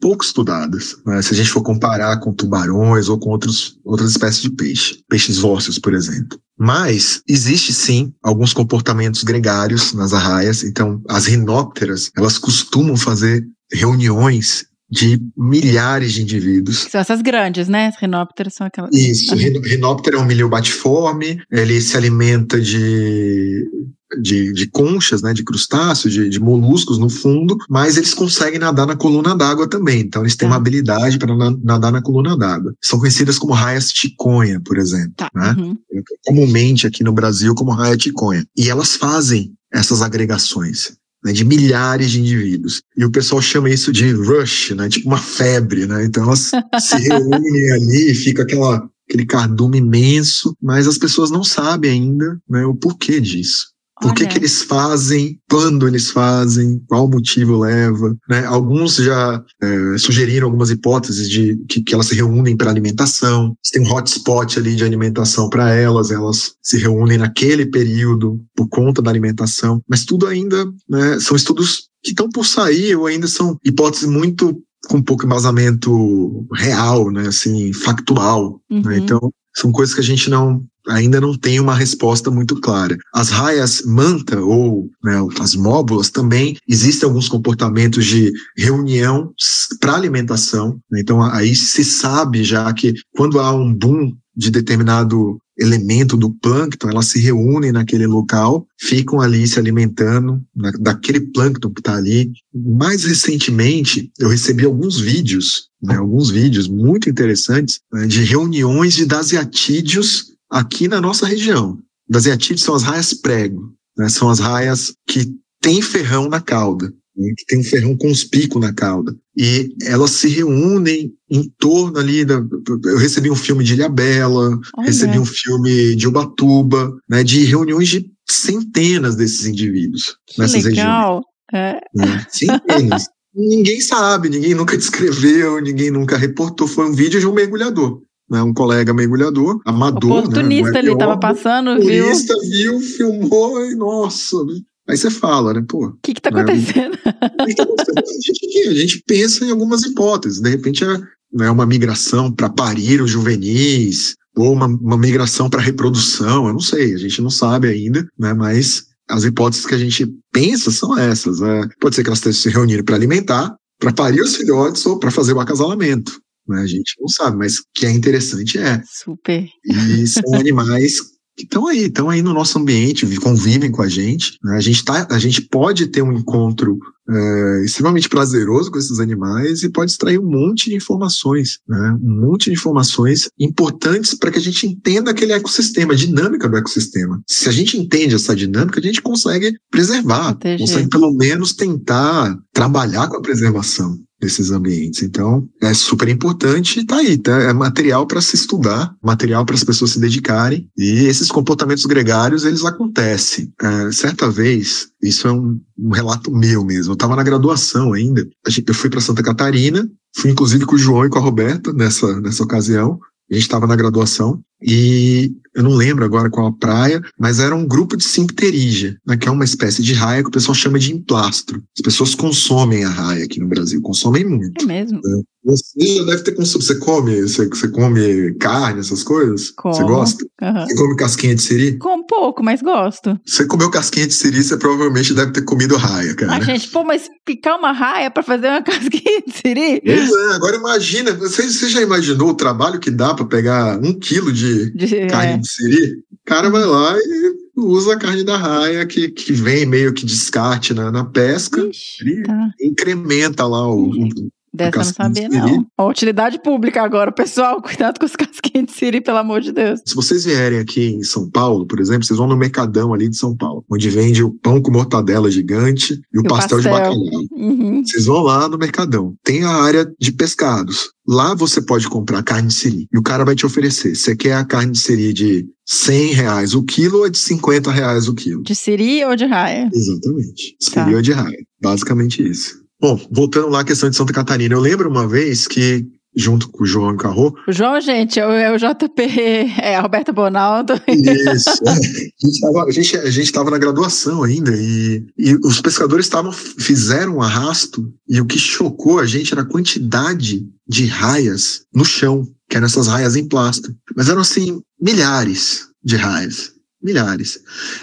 pouco estudadas. Né? Se a gente for comparar com tubarões ou com outros, outras espécies de peixe, peixes vórceos, por exemplo. Mas existe sim alguns comportamentos gregários nas arraias. Então, as rinópteras, elas costumam fazer reuniões de milhares de indivíduos. São essas grandes, né? As rinópteras são aquelas. Isso, rinóptero é um milho batiforme, ele se alimenta de de, de conchas, né, de crustáceos, de, de, moluscos no fundo, mas eles conseguem nadar na coluna d'água também. Então eles têm tá. uma habilidade para nadar na coluna d'água. São conhecidas como raias ticonha, por exemplo. Tá. Né? Uhum. Comumente aqui no Brasil como raia ticonha. E elas fazem essas agregações. Né, de milhares de indivíduos. E o pessoal chama isso de rush, né, tipo uma febre, né? Então elas [LAUGHS] se reúnem ali e fica aquela aquele cardume imenso, mas as pessoas não sabem ainda né, o porquê disso. Por que, que eles fazem, quando eles fazem, qual motivo leva. Né? Alguns já é, sugeriram algumas hipóteses de que, que elas se reúnem para alimentação. Se tem um hotspot ali de alimentação para elas, elas se reúnem naquele período por conta da alimentação. Mas tudo ainda né, são estudos que estão por sair ou ainda são hipóteses muito com pouco embasamento real, né, assim, factual. Né? Uhum. Né? Então, são coisas que a gente não ainda não tem uma resposta muito clara. As raias manta ou né, as móbulas também existem alguns comportamentos de reunião para alimentação. Né? Então aí se sabe já que quando há um boom de determinado elemento do plâncton, elas se reúnem naquele local, ficam ali se alimentando na, daquele plâncton que está ali. Mais recentemente, eu recebi alguns vídeos, né, alguns vídeos muito interessantes né, de reuniões de daseatídeos aqui na nossa região. Daseatídeos são as raias prego, né, são as raias que têm ferrão na cauda né, que tem um ferrão conspícuo na cauda. E elas se reúnem em torno ali da. Eu recebi um filme de Ilhabela, Olha. recebi um filme de Ubatuba, né, de reuniões de centenas desses indivíduos que nessas legal. regiões. É. Né, centenas. [LAUGHS] ninguém sabe, ninguém nunca descreveu, ninguém nunca reportou. Foi um vídeo de um mergulhador. Né, um colega mergulhador, amador. Né, oportunista né, ali, estava passando, viu? Oportunista viu, filmou e, nossa, Aí você fala, né, pô. O que que tá né, acontecendo? O que tá acontecendo? A gente, a gente pensa em algumas hipóteses. De repente é né, uma migração para parir os juvenis, ou uma, uma migração para reprodução, eu não sei, a gente não sabe ainda, né, mas as hipóteses que a gente pensa são essas. Né? Pode ser que elas estejam se reunindo para alimentar, para parir os filhotes ou para fazer o acasalamento. Né? A gente não sabe, mas o que é interessante é. Super. E são animais que estão aí, estão aí no nosso ambiente, convivem com a gente. Né? A, gente tá, a gente pode ter um encontro é, extremamente prazeroso com esses animais e pode extrair um monte de informações, né? um monte de informações importantes para que a gente entenda aquele ecossistema, a dinâmica do ecossistema. Se a gente entende essa dinâmica, a gente consegue preservar, Entendi. consegue pelo menos tentar trabalhar com a preservação desses ambientes. Então, é super importante, tá aí, tá? É material para se estudar, material para as pessoas se dedicarem. E esses comportamentos gregários, eles acontecem. É, certa vez, isso é um, um relato meu mesmo. Eu estava na graduação ainda. Eu fui para Santa Catarina, fui inclusive com o João e com a Roberta nessa, nessa ocasião. A gente estava na graduação e eu não lembro agora qual a praia, mas era um grupo de simpterígia, né, que é uma espécie de raia que o pessoal chama de emplastro. As pessoas consomem a raia aqui no Brasil, consomem muito. É mesmo? Né? Você já deve ter consumido. Você come, você, você come carne, essas coisas? Como. Você gosta? Uhum. Você come casquinha de siri? Com pouco, mas gosto. Você comeu casquinha de siri, você provavelmente deve ter comido raia, cara. Ah, gente, pô, mas picar uma raia pra fazer uma [LAUGHS] casquinha de siri? Pois é, agora imagina, você, você já imaginou o trabalho que dá pra pegar um quilo de, de carne é. de siri? O cara vai lá e usa a carne da raia que, que vem meio que descarte na, na pesca Ixi, tá. incrementa lá o, o Dessa eu não de sabia, siri. não. A utilidade pública agora, pessoal. [LAUGHS] Cuidado com os casquinhos de siri, pelo amor de Deus. Se vocês vierem aqui em São Paulo, por exemplo, vocês vão no Mercadão ali de São Paulo, onde vende o pão com mortadela gigante e o, o pastel, de pastel. bacalhau. Uhum. Vocês vão lá no Mercadão. Tem a área de pescados. Lá você pode comprar carne de siri. E o cara vai te oferecer. Você quer a carne de siri de 100 reais o quilo ou é de 50 reais o quilo? De siri ou de raia? Exatamente. Tá. Siri ou de raia. Basicamente isso. Bom, voltando lá à questão de Santa Catarina. Eu lembro uma vez que, junto com o João Carro, O João, gente, é o, é o JP, [LAUGHS] é a Roberta Bonaldo. Isso. [LAUGHS] é. A gente tava- A gente, a gente tava na graduação ainda e, e os pescadores estavam fizeram um arrasto e o que chocou a gente era a quantidade de raias no chão, que eram essas raias em plástico. Mas eram assim milhares de raias. Milhares.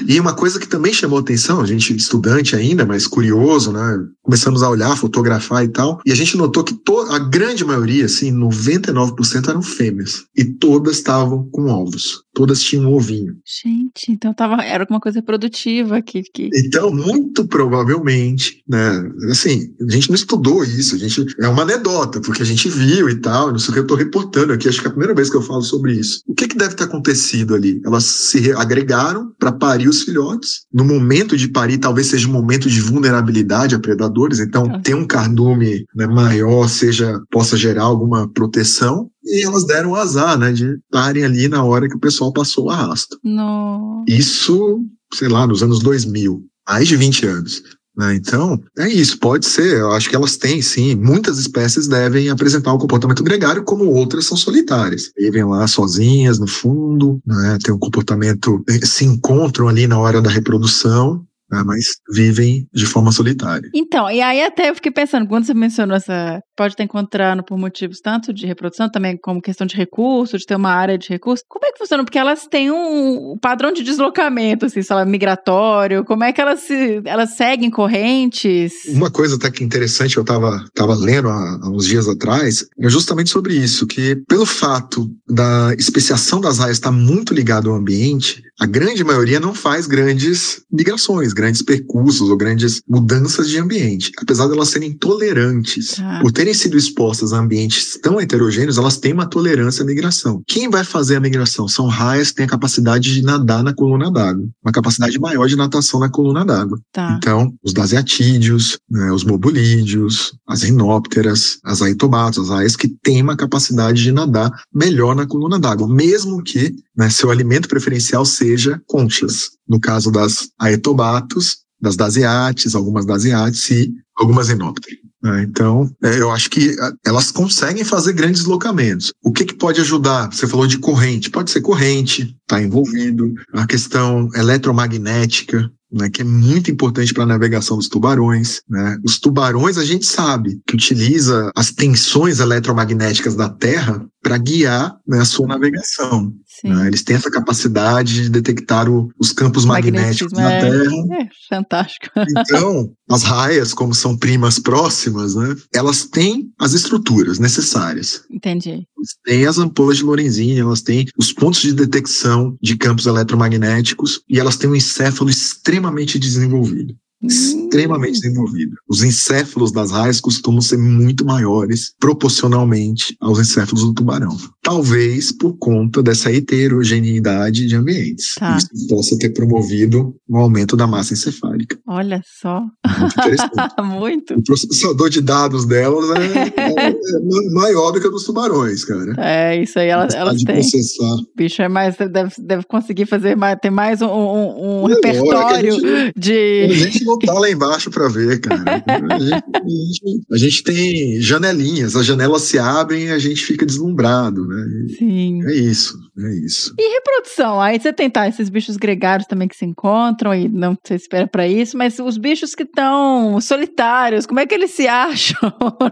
E uma coisa que também chamou atenção, a gente estudante ainda, mas curioso, né? Começamos a olhar, fotografar e tal, e a gente notou que a grande maioria, assim, 99% eram fêmeas. E todas estavam com ovos. Todas tinham um ovinho. Gente, então tava, era alguma coisa produtiva que, que... Então, muito provavelmente, né? Assim, a gente não estudou isso, a gente é uma anedota, porque a gente viu e tal, não sei o que eu tô reportando aqui, acho que é a primeira vez que eu falo sobre isso. O que que deve ter acontecido ali? Elas se re- agregaram para parir os filhotes. No momento de parir, talvez seja um momento de vulnerabilidade a predadores, então Ah. ter um cardume né, maior seja possa gerar alguma proteção. E elas deram o azar, né, de estarem ali na hora que o pessoal passou o arrasto. No... Isso, sei lá, nos anos 2000, mais de 20 anos. Né? Então, é isso, pode ser. Eu acho que elas têm, sim. Muitas espécies devem apresentar o comportamento gregário, como outras são solitárias. Vivem lá sozinhas, no fundo, né? tem um comportamento, se encontram ali na hora da reprodução, né? mas vivem de forma solitária. Então, e aí até eu fiquei pensando, quando você mencionou essa. Pode estar encontrando por motivos tanto de reprodução, também como questão de recurso, de ter uma área de recurso. Como é que funciona? Porque elas têm um padrão de deslocamento, assim, sei lá, migratório. Como é que elas se. Elas seguem correntes? Uma coisa até que interessante, eu estava tava lendo há, há uns dias atrás, é justamente sobre isso, que pelo fato da especiação das raias estar muito ligada ao ambiente, a grande maioria não faz grandes migrações, grandes percursos ou grandes mudanças de ambiente. Apesar de elas serem tolerantes, Tá. por terem sido expostas a ambientes tão heterogêneos, elas têm uma tolerância à migração. Quem vai fazer a migração? São raias que têm a capacidade de nadar na coluna d'água, uma capacidade maior de natação na coluna d'água. Tá. Então, os daseatídeos, né, os mobulídeos, as rinópteras, as aetobatos, as raias que têm uma capacidade de nadar melhor na coluna d'água, mesmo que né, seu alimento preferencial seja conchas. No caso das aetobatos, das daseates, algumas daseates e algumas rinópteras. né. Então, é, eu acho que ah, elas conseguem fazer grandes deslocamentos. O que, que pode ajudar? Você falou de corrente. Pode ser corrente, está envolvido. A questão eletromagnética, né, que é muito importante para a navegação dos tubarões. Né? Os tubarões, a gente sabe que utiliza as tensões eletromagnéticas da Terra para guiar né, a sua navegação. Né? Eles têm essa capacidade de detectar o- os campos magnéticos da Magnetismo, Terra. É, fantástico. Então, [LAUGHS] as raias, como são primas próximas, né, elas têm as estruturas necessárias. Entendi. Elas têm as ampolas de Lorenzini, elas têm os pontos de detecção de campos eletromagnéticos e elas têm um encéfalo extremamente desenvolvido. Hum. Extremamente desenvolvido. Os encéfalos das raias costumam ser muito maiores proporcionalmente aos encéfalos do tubarão. Talvez por conta dessa heterogeneidade de ambientes. Tá. Isso possa ter promovido um aumento da massa encefálica. Olha só. Muito interessante. [LAUGHS] Muito. o processador de dados delas é, é- é maior do que o dos tubarões, cara. É, isso aí elas, elas têm. processar. bicho é mais deve, deve conseguir fazer mais tem mais um, um- um É, repertório olha, que A de gente não tá lá embaixo para ver, cara. A gente, a gente- a gente tem janelinhas, as janelas se abrem e a gente fica deslumbrado, né? Sim É isso, é isso. e reprodução aí você tem tá, esses bichos gregários também que se encontram e não se espera pra isso mas os bichos que estão solitários como é que eles se acham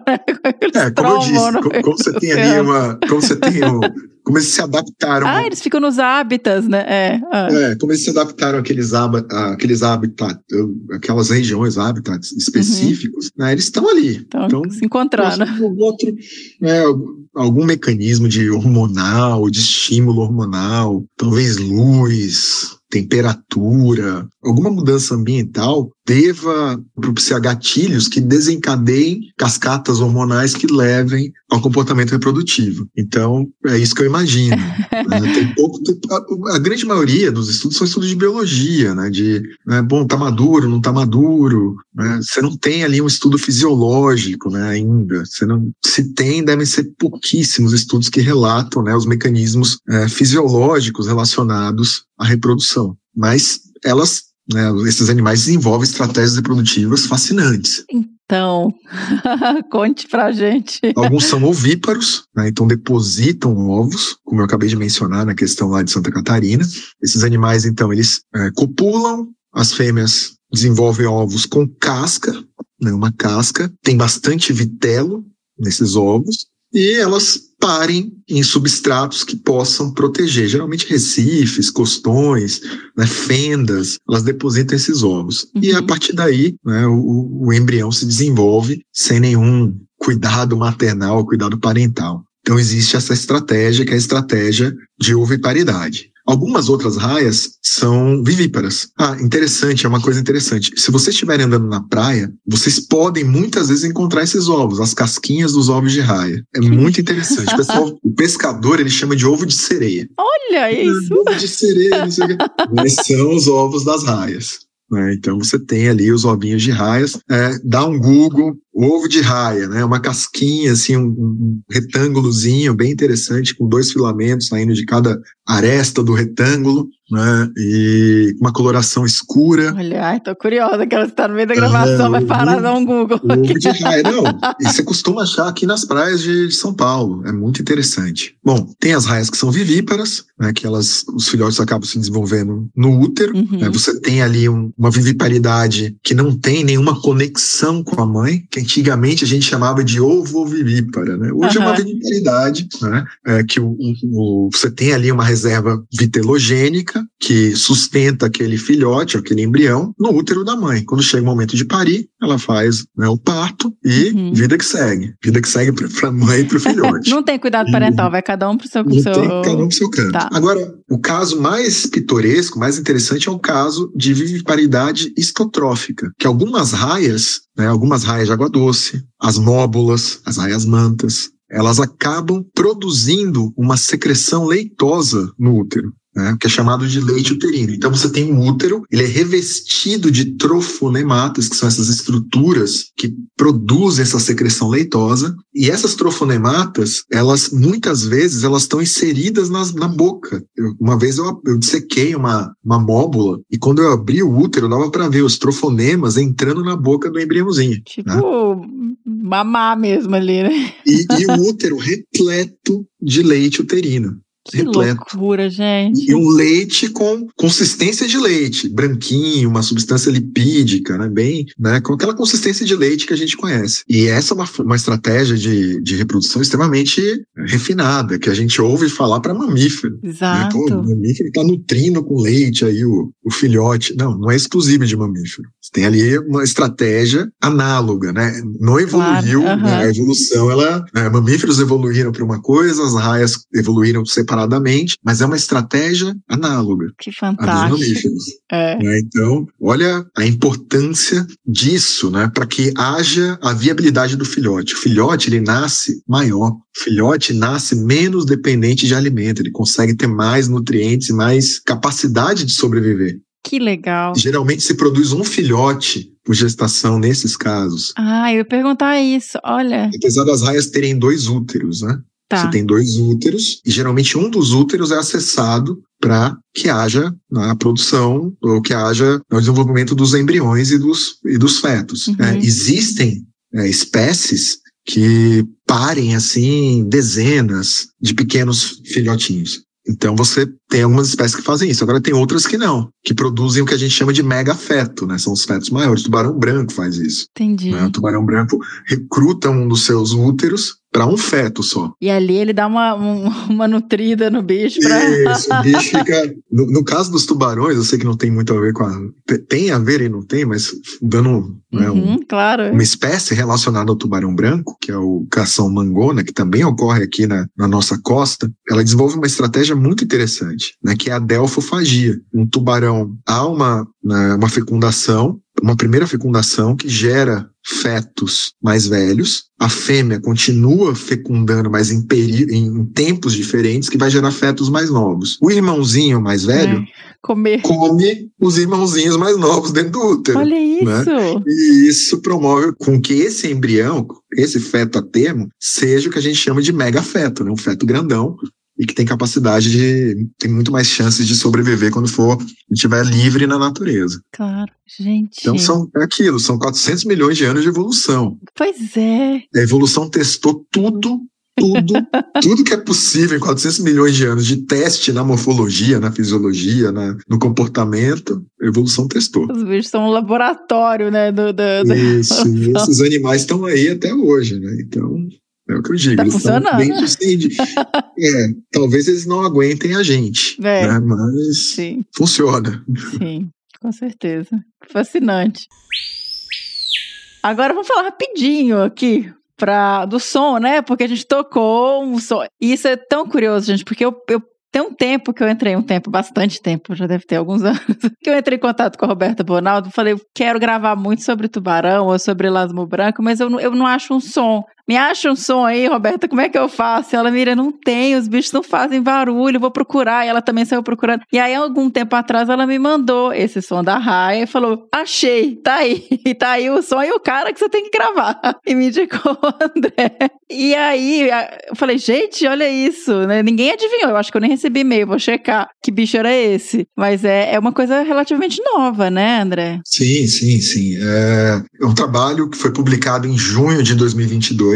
né? [LAUGHS] como é que eles É, como eu disse, como, meio como você tem ali oceano? uma. Como você tem Como eles se adaptaram. ah eles ficam nos hábitats né é, ah. É, como eles se adaptaram àqueles, àqueles habitats, aquelas regiões, habitats específicos, né, eles estão ali. então, Então, se encontrando algum outro, né, algum mecanismo de hormonal, de estímulo hormonal, talvez luz, temperatura, alguma mudança ambiental deva propiciar gatilhos que desencadeiem cascatas hormonais que levem ao comportamento reprodutivo. Então, é isso que eu imagino. [LAUGHS] né? tem pouco, tem, a, a, grande maioria dos estudos são estudos de biologia, né? De, né, bom, tá maduro, não tá maduro. Né? Você não tem ali um estudo fisiológico, né? Ainda. Você não, se tem, devem ser pouquíssimos estudos que relatam, né? Os mecanismos é, fisiológicos relacionados à reprodução. Mas elas né, esses animais desenvolvem estratégias reprodutivas fascinantes. Então, [LAUGHS] conte pra gente. Alguns são ovíparos, né, então depositam ovos, como eu acabei de mencionar na questão lá de Santa Catarina. Esses animais, então, eles é, copulam, as fêmeas desenvolvem ovos com casca, né, uma casca, tem bastante vitelo nesses ovos, e elas parem em substratos que possam proteger, geralmente recifes, costões, né, fendas, elas depositam esses ovos. Uhum. E a partir daí, né, o, o embrião se desenvolve sem nenhum cuidado maternal, cuidado parental. Então existe essa estratégia, que é a estratégia de oviparidade. Algumas outras raias são vivíparas. Ah, interessante, é uma coisa interessante. Se vocês estiverem andando na praia, vocês podem muitas vezes encontrar esses ovos, as casquinhas dos ovos de raia. É muito interessante. O, pessoal, o pescador, ele chama de ovo de sereia. Olha isso! É, ovo de sereia, não sei o que. Mas são os ovos das raias. Né? Então você tem ali os ovinhos de raias. É, dá um Google, ovo de raia, né? Uma casquinha, assim, um, um retângulozinho bem interessante, com dois filamentos saindo de cada aresta do retângulo, né? E uma coloração escura. Olha, ai, tô curiosa, quero estar no meio da gravação, é, vai parar dar um Google. Ovo de [LAUGHS] raia, não. E você costuma achar aqui nas praias de, São Paulo. É muito interessante. Bom, tem as raias que são vivíparas, né? Que elas, os filhotes acabam se desenvolvendo no útero. Uhum. Né, você tem ali um, uma viviparidade que não tem nenhuma conexão com a mãe, que antigamente a gente chamava de ovo-vivípara, né? Hoje uhum. é uma viviparidade, né? É, que o, o, você tem ali uma reserva vitelogênica que sustenta aquele filhote, aquele embrião, no útero da mãe. Quando chega o momento de parir, ela faz né, o parto e uhum. vida que segue. Vida que segue para a mãe e para o [LAUGHS] filhote. não tem cuidado parental, e, vai cada um para o seu, não seu... Tem, cada um seu canto. Tá. Agora, o caso mais pitoresco, mais interessante é o caso de viviparidade histotrófica, que algumas raias né, algumas raias de água doce, as nóbulas, as raias mantas, elas acabam produzindo uma secreção leitosa no útero né, que é chamado de leite uterino. Então você tem um útero, ele é revestido de trofonematas, que são essas estruturas que produzem essa secreção leitosa, e essas trofonematas, elas muitas vezes elas estão inseridas nas, na boca. Eu, uma vez eu, eu dissequei uma, uma móbula e quando eu abri o útero dava para ver os trofonemas entrando na boca do embriãozinho. Tipo né? mamar mesmo ali, né? E, e o útero repleto de leite uterino. Que repleto. loucura, gente. E um leite com consistência de leite, branquinho, uma substância lipídica, né? Bem, né? Com aquela consistência de leite que a gente conhece. E essa é uma, uma estratégia de, de reprodução extremamente refinada, que a gente ouve falar para mamífero. Exato. Né? Pô, o mamífero está nutrindo com leite aí o, o filhote. Não, não é exclusivo de mamífero. Você tem ali uma estratégia análoga, né? Não evoluiu, claro. uhum. né? a evolução, ela, né? mamíferos evoluíram para uma coisa, as raias evoluíram separadas separadamente, mas é uma estratégia análoga. Que fantástico. É. Né? Então, olha a importância disso, né? Para que haja a viabilidade do filhote. O filhote, ele nasce maior. O filhote nasce menos dependente de alimento. Ele consegue ter mais nutrientes e mais capacidade de sobreviver. Que legal. Geralmente se produz um filhote por gestação nesses casos. Ah, eu ia perguntar isso. Olha. Apesar das raias terem dois úteros, né? Tá. Você tem dois úteros, e geralmente um dos úteros é acessado para que haja né, a produção ou que haja o desenvolvimento dos embriões e dos, e dos fetos. Uhum. É, existem é, espécies que parem assim dezenas de pequenos filhotinhos. Então você tem algumas espécies que fazem isso. Agora tem outras que não, que produzem o que a gente chama de mega feto, né? São os fetos maiores. O tubarão branco faz isso. Entendi. Né? O tubarão branco recruta um dos seus úteros para um feto só. E ali ele dá uma, um, [LAUGHS] uma nutrida no bicho. Pra... Isso, o bicho [LAUGHS] fica. No, no, caso dos tubarões, eu sei que não tem muito a ver com a. Tem a ver e não tem, mas dando né, uhum, um, claro. uma espécie relacionada ao tubarão branco, que é o cação mangona, que também ocorre aqui na, na nossa costa, ela desenvolve uma estratégia muito interessante, né, que é a delfofagia. Um tubarão há uma, né, uma fecundação, uma primeira fecundação que gera fetos mais velhos. A fêmea continua fecundando, mas em, em tempos diferentes, que vai gerar fetos mais novos. O irmãozinho mais velho é, comer. come os irmãozinhos mais novos dentro do útero. Olha isso! Né? E isso promove com que esse embrião, esse feto a termo, seja o que a gente chama de megafeto, né? um feto grandão, e que tem capacidade de. tem muito mais chances de sobreviver quando for estiver livre na natureza. Claro, gente. Então são é aquilo, são 400 milhões de anos de evolução. Pois é. A evolução testou tudo. Tudo, [LAUGHS] tudo que é possível em 400 milhões de anos de teste na morfologia, na fisiologia, na, no comportamento, a evolução testou. Os bichos são um laboratório, né? Do, do, do... Isso, e [LAUGHS] esses animais estão aí até hoje, né? Então, é o que eu digo. Tá funcionando. Bem [LAUGHS] é, talvez eles não aguentem a gente. É. Né? Mas Sim. funciona. Sim, com certeza. Fascinante. Agora vamos falar rapidinho aqui pra, do som, né? Porque a gente tocou um som. E isso é tão curioso, gente, porque eu, eu tem um tempo que eu entrei, um tempo, bastante tempo, já deve ter alguns [LAUGHS] anos, que eu entrei em contato com a Roberta Bonaldo, falei, quero gravar muito sobre tubarão ou sobre lasmo branco, mas eu, eu não acho um som. Me acha um som aí, Roberta, como é que eu faço? Ela, mira, não tem, os bichos não fazem barulho, vou procurar. E ela também saiu procurando. E aí, algum tempo atrás, ela me mandou esse som da raia e falou: achei, tá aí. E [LAUGHS] tá aí o som e o cara que você tem que gravar. [LAUGHS] E me indicou o André. E aí, eu falei, gente, olha isso, né? Ninguém adivinhou. Eu acho que eu nem recebi e-mail, vou checar que bicho era esse. Mas é, é uma coisa relativamente nova, né, André? Sim, sim, sim. É, é um trabalho que foi publicado em junho de 2022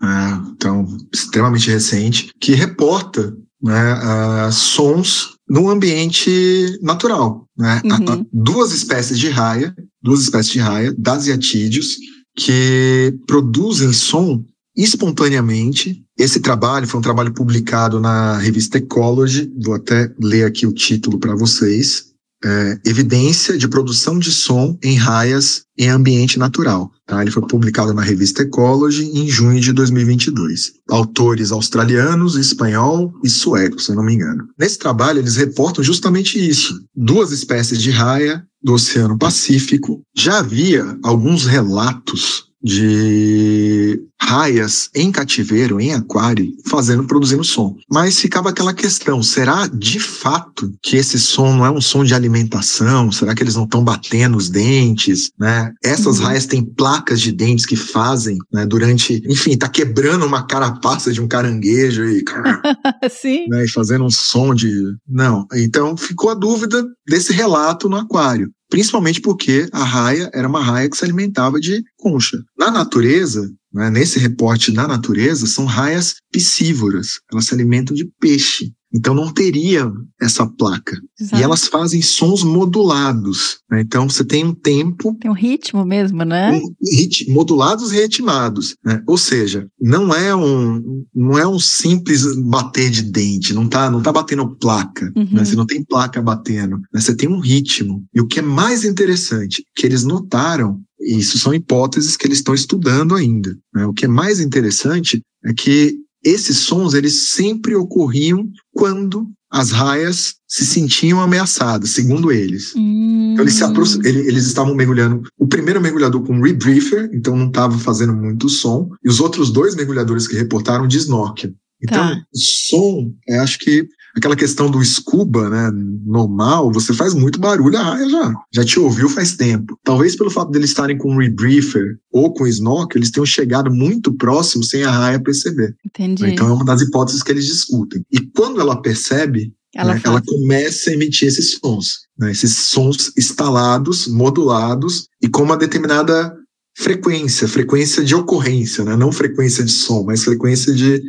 né, então extremamente recente, que reporta né, uh, sons no ambiente natural. Né? Uhum. duas espécies de raia, duas espécies de raia, dasiatídeos, que produzem som espontaneamente. Esse trabalho foi um trabalho publicado na revista Ecology, vou até ler aqui o título para vocês é, evidência de produção de som em raias em ambiente natural. Tá? Ele foi publicado na revista Ecology em junho de 2022. Autores australianos, espanhol e sueco, se eu não me engano. Nesse trabalho, eles reportam justamente isso. Duas espécies de raia do Oceano Pacífico. Já havia alguns relatos de raias em cativeiro, em aquário, fazendo, produzindo som. Mas ficava aquela questão: será de fato que esse som não é um som de alimentação? Será que eles não estão batendo os dentes? Né? Essas uhum. raias têm placas de dentes que fazem né, durante, enfim, tá quebrando uma carapaça de um caranguejo e, [LAUGHS] Sim. Né, e fazendo um som de. Não. Então ficou a dúvida desse relato no aquário principalmente porque a raia era uma raia que se alimentava de concha. Na natureza, né, nesse reporte na natureza, são raias piscívoras, elas se alimentam de peixe. Então não teria essa placa. Exato. E elas fazem sons modulados. Né? Então você tem um tempo. Tem um ritmo mesmo, né? Um rit, modulados e ritmados. Né? Ou seja, não é um não é um simples bater de dente. Não tá não tá batendo placa. Uhum. Né? Você não tem placa batendo. Né? Você tem um ritmo. E o que é mais interessante, que eles notaram isso são hipóteses que eles estão estudando ainda. Né? O que é mais interessante é que esses sons eles sempre ocorriam quando as raias se sentiam ameaçadas, segundo eles. Hum. Então eles, se eles, eles estavam mergulhando. O primeiro mergulhador com rebriefer, então não estava fazendo muito som, e os outros dois mergulhadores que reportaram de snorkel. Então, Tá. som, é, acho que aquela questão do scuba, né, normal, você faz muito barulho, a raia já, já te ouviu faz tempo. Talvez pelo fato deles estarem com rebriefer ou com snorkel, eles tenham chegado muito próximo sem a raia perceber. Entendi. Então é uma das hipóteses que eles discutem. E quando ela percebe, ela né, ela começa a emitir esses sons, né, esses sons instalados, modulados e com uma determinada frequência, frequência de ocorrência, né, não frequência de som, mas frequência de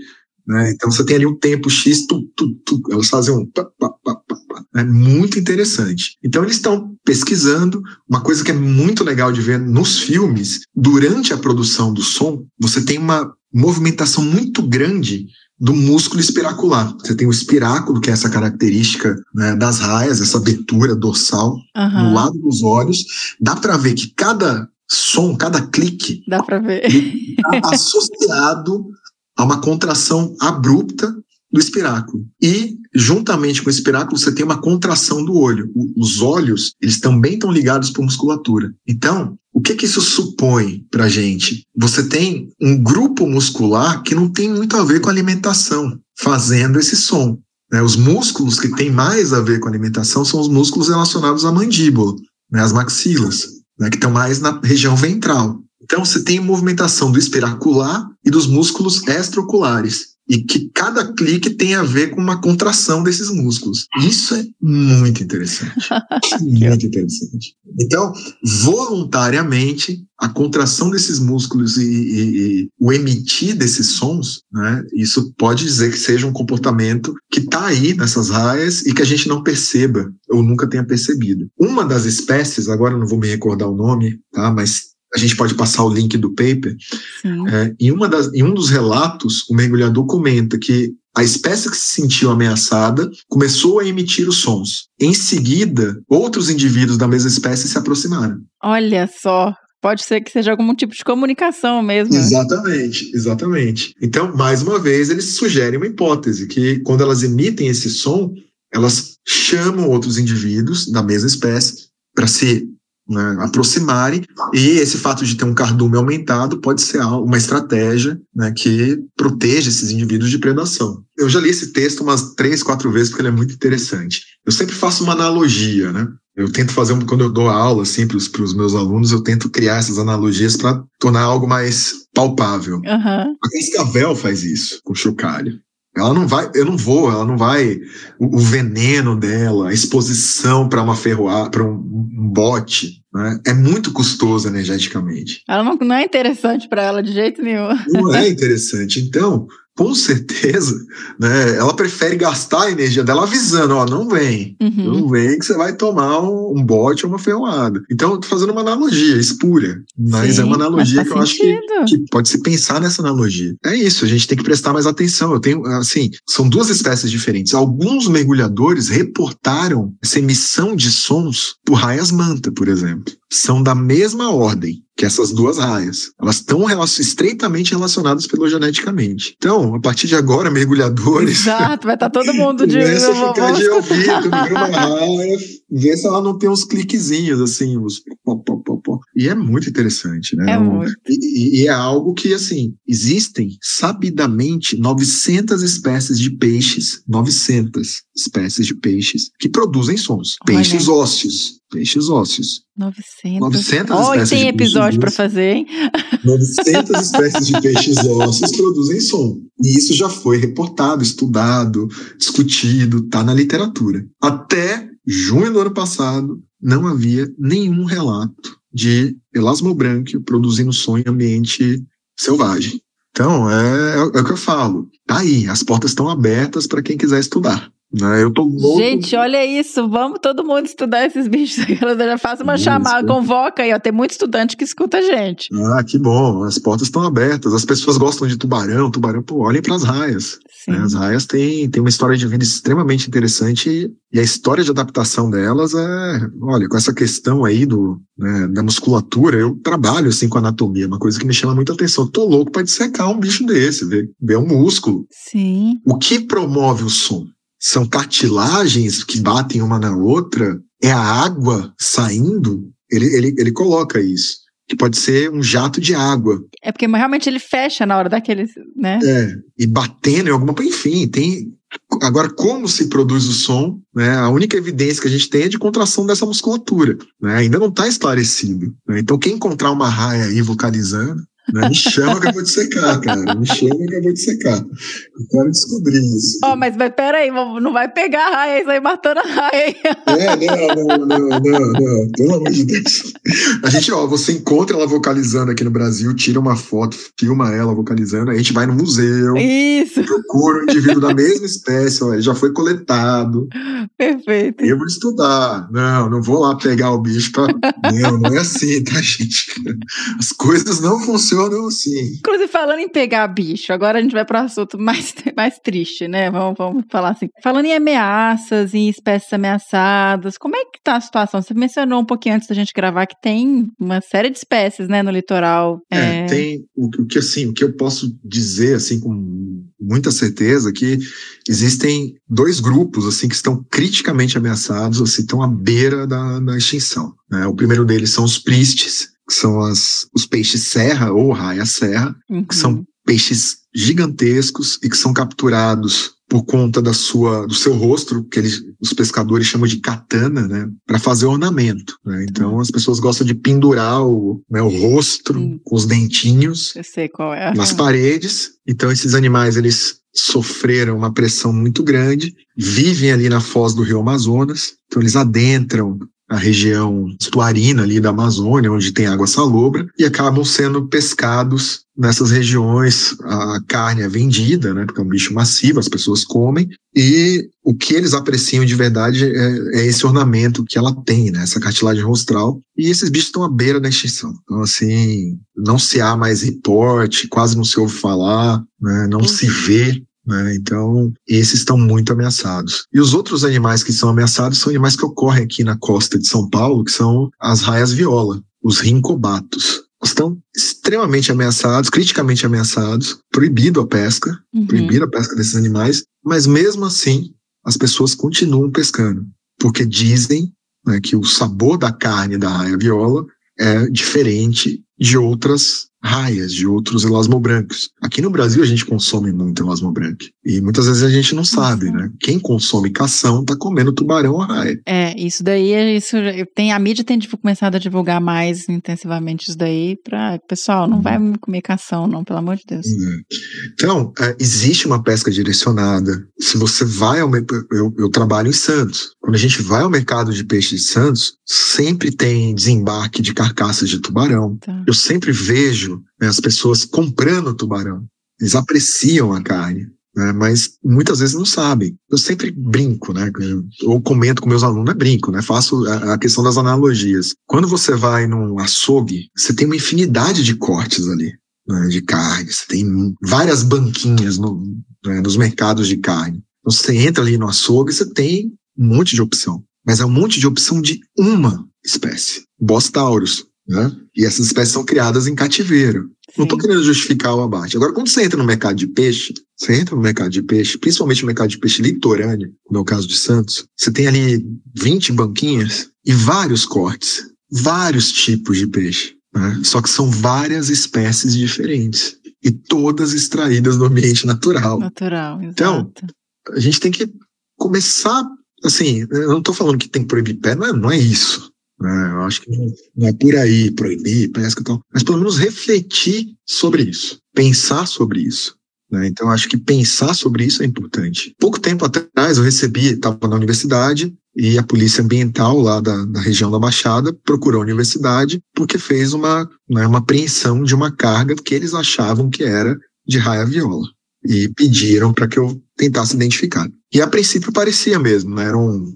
né? Então você tem ali um tempo X, tu, tu, tu, elas fazem um pá, pá, pá, É muito interessante. Então eles estão pesquisando. Uma coisa que é muito legal de ver nos filmes, durante a produção do som, você tem uma movimentação muito grande do músculo espiracular. Você tem o espiráculo, que é essa característica né, das raias, essa abertura dorsal Aham. no lado dos olhos. Dá para ver que cada som, cada clique Dá pra ver. está [LAUGHS] associado a uma contração abrupta do espiráculo. E, juntamente com o espiráculo, você tem uma contração do olho. O- Os olhos, eles também estão ligados por musculatura. Então, o que que isso supõe para gente? Você tem um grupo muscular que não tem muito a ver com alimentação, fazendo esse som. né? Os músculos que têm mais a ver com alimentação são os músculos relacionados à mandíbula, né? as maxilas, né? que estão mais na região ventral. Então, você tem movimentação do espiracular e dos músculos extraoculares. E que cada clique tem a ver com uma contração desses músculos. Isso é muito interessante. [LAUGHS] muito interessante. Então, voluntariamente, a contração desses músculos e, e- e o emitir desses sons, né, isso pode dizer que seja um comportamento que está aí nessas raias e que a gente não perceba ou nunca tenha percebido. Uma das espécies, agora não vou me recordar o nome, tá, mas a gente pode passar o link do paper, é, em, uma das, em um dos relatos, o mergulhador comenta que a espécie que se sentiu ameaçada começou a emitir os sons. Em seguida, outros indivíduos da mesma espécie se aproximaram. Olha só. Pode ser que seja algum tipo de comunicação mesmo. Exatamente, exatamente. Então, mais uma vez, eles sugerem uma hipótese que quando elas emitem esse som, elas chamam outros indivíduos da mesma espécie para se né, aproximarem, e esse fato de ter um cardume aumentado pode ser uma estratégia né, que proteja esses indivíduos de predação. Eu já li esse texto umas três, quatro vezes porque ele é muito interessante. Eu sempre faço uma analogia, né? Eu tento fazer, quando eu dou aula assim, para os meus alunos, eu tento criar essas analogias para tornar algo mais palpável. Aham. A cascavel faz isso com o chocalho. Ela não vai, eu não vou, ela não vai. O, o veneno dela, a exposição para uma ferroada, para um, um bote, né, é muito custoso energeticamente. Ela não, não é interessante pra ela de jeito nenhum. Não é [LAUGHS] interessante. Então, com certeza, né, ela prefere gastar a energia dela avisando: ó, não vem. Uhum. Não vem que você vai tomar um, um bote ou uma ferroada. Então, eu tô fazendo uma analogia espúria, mas Sim, é uma analogia que eu acho que sentido. que pode se pensar nessa analogia. É isso, a gente tem que prestar mais atenção. Eu tenho, assim, são duas espécies diferentes. Alguns mergulhadores reportaram essa emissão de sons por raias manta, por exemplo. São da mesma ordem que essas duas raias. Elas estão estreitamente relacionadas filogeneticamente. Então, a partir de agora, mergulhadores. Exato, vai estar todo [LAUGHS] mundo de. Começa a ficar de ouvido, uma raia, vê se ela não tem uns cliquezinhos, assim, uns. E é muito interessante, né? É muito. e, e- é algo que, assim, existem sabidamente 900 espécies de peixes, 900 espécies de peixes que produzem sons. Olha. Peixes ósseos. Peixes ósseos. 900. 900 Oh, espécies tem episódio peixes fazer, hein? [LAUGHS] 900 espécies de peixes ósseos produzem som. E isso já foi reportado, estudado, discutido, tá na literatura. Até junho do ano passado, não havia nenhum relato de elasmobranquio produzindo som em ambiente selvagem. Então, é, é o que eu falo. Tá aí, as portas estão abertas para quem quiser estudar. Né? Eu tô louco. Gente, olha isso. Vamos todo mundo estudar esses bichos. Já faz uma Isso. chamada, convoca aí, ó. Tem muito estudante que escuta a gente. Ah, que bom, as portas estão abertas. As pessoas gostam de tubarão, tubarão, pô, olhem para as raias. Né? As raias têm, têm uma história de vida extremamente interessante e, a história de adaptação delas é, olha, com essa questão aí do, né, da musculatura, eu trabalho assim com anatomia, uma coisa que me chama muita atenção. Tô louco para dissecar um bicho desse, ver, ver um músculo. Sim. O que promove o som? São cartilagens que batem uma na outra? É a água saindo? Ele, ele, ele coloca isso. Que pode ser um jato de água. É porque realmente ele fecha na hora daqueles, né? É, e batendo em alguma. Enfim, tem. Agora, como se produz o som, né? A única evidência que a gente tem é de contração dessa musculatura. Né? Ainda não está esclarecido. né? Então, quem encontrar uma raia aí vocalizando, Não, me chama que eu vou te secar, cara. Me chama que eu vou te secar. Eu quero descobrir isso. Ó, oh, mas, mas peraí, não vai pegar a raia, isso aí matando a raia. É, não, não, não, não, não. Pelo amor de Deus. A gente, ó, você encontra ela vocalizando aqui no Brasil, tira uma foto, filma ela vocalizando, a gente vai no museu. Isso. Procura um indivíduo da mesma espécie, ó, ele já foi coletado. Perfeito. Eu vou estudar. Não, não vou lá pegar o bicho pra. Não, não é assim, tá, gente? As coisas não funcionam assim. Inclusive, falando em pegar bicho, agora a gente vai para um assunto mais, [LAUGHS] mais triste, né? Vamos, vamos falar assim. Falando em ameaças, em espécies ameaçadas, como é que tá a situação? Você mencionou um pouquinho antes da gente gravar que tem uma série de espécies, né, no litoral. É, é... tem o, o, que assim, o que eu posso dizer assim com muita certeza que existem dois grupos assim que estão criticamente ameaçados, assim, estão à beira da, da extinção. Né? O primeiro deles são os pristes, que são as, os peixes serra ou raia-serra, uhum. que são peixes gigantescos e que são capturados por conta da sua, do seu rosto, que eles, os pescadores chamam de katana, né, para fazer ornamento. Né? Então as pessoas gostam de pendurar o, né, o rosto Sim. com os dentinhos é. nas paredes. Então esses animais eles sofreram uma pressão muito grande, vivem ali na foz do Rio Amazonas, então eles adentram a região estuarina ali da Amazônia, onde tem água salobra, e acabam sendo pescados nessas regiões. A carne é vendida, né, porque é um bicho massivo, as pessoas comem, e o que eles apreciam de verdade é, é esse ornamento que ela tem, né, essa cartilagem rostral, e esses bichos estão à beira da extinção. Então, assim, não se há mais reporte, quase não se ouve falar, né, não se vê né? Então, esses estão muito ameaçados. E os outros animais que são ameaçados são animais que ocorrem aqui na costa de São Paulo, que são as raias viola, os rincobatos. Estão extremamente ameaçados, criticamente ameaçados, proibido a pesca, uhum. proibido a pesca desses animais, mas mesmo assim as pessoas continuam pescando, porque dizem né, que o sabor da carne da raia viola é diferente de outras raias, de outros elasmobrancos. Aqui no Brasil a gente consome muito elasmobranco. E muitas vezes a gente não sabe, uhum. né? Quem consome cação tá comendo tubarão ou raia. É, isso daí, é isso tem a mídia tem começado a divulgar mais intensivamente isso daí para pessoal, não vai uhum. comer cação não, pelo amor de Deus. É. Então, é, existe uma pesca direcionada. Se você vai ao eu, eu trabalho em Santos. Quando a gente vai ao mercado de peixe de Santos, sempre tem desembarque de carcaças de tubarão. Tá. Eu sempre vejo né, as pessoas comprando tubarão. Eles apreciam a carne. Né, mas muitas vezes não sabem. Eu sempre brinco, né? Ou comento com meus alunos, é brinco, né? Faço a, a, questão das analogias. Quando você vai num açougue, você tem uma infinidade de cortes ali, né, de carne. Você tem várias banquinhas no, né, nos mercados de carne. Então, você entra ali no açougue, você tem um monte de opção. Mas é um monte de opção de uma espécie, Bostaurus. Né? E essas espécies são criadas em cativeiro. Sim. Não estou querendo justificar o abate. Agora, quando você entra no mercado de peixe, você entra no mercado de peixe, principalmente no mercado de peixe litorâneo, como é o caso de Santos, você tem ali 20 banquinhas e vários cortes, vários tipos de peixe. Né? Só que são várias espécies diferentes. E todas extraídas do ambiente natural. Natural, então, exato. Então, a gente tem que começar, assim, eu não estou falando que tem que proibir pé, não é, não é isso. Né? Eu acho que não é por aí proibir pesca e tal, mas pelo menos refletir sobre isso, pensar sobre isso. Né? Então, acho que pensar sobre isso é importante. Pouco tempo atrás, eu recebi, estava na universidade, e a polícia ambiental lá da, da, região da Baixada procurou a universidade porque fez uma, né, uma apreensão de uma carga que eles achavam que era de raia viola. E pediram para que eu tentasse identificar. E a princípio parecia mesmo, né? era um,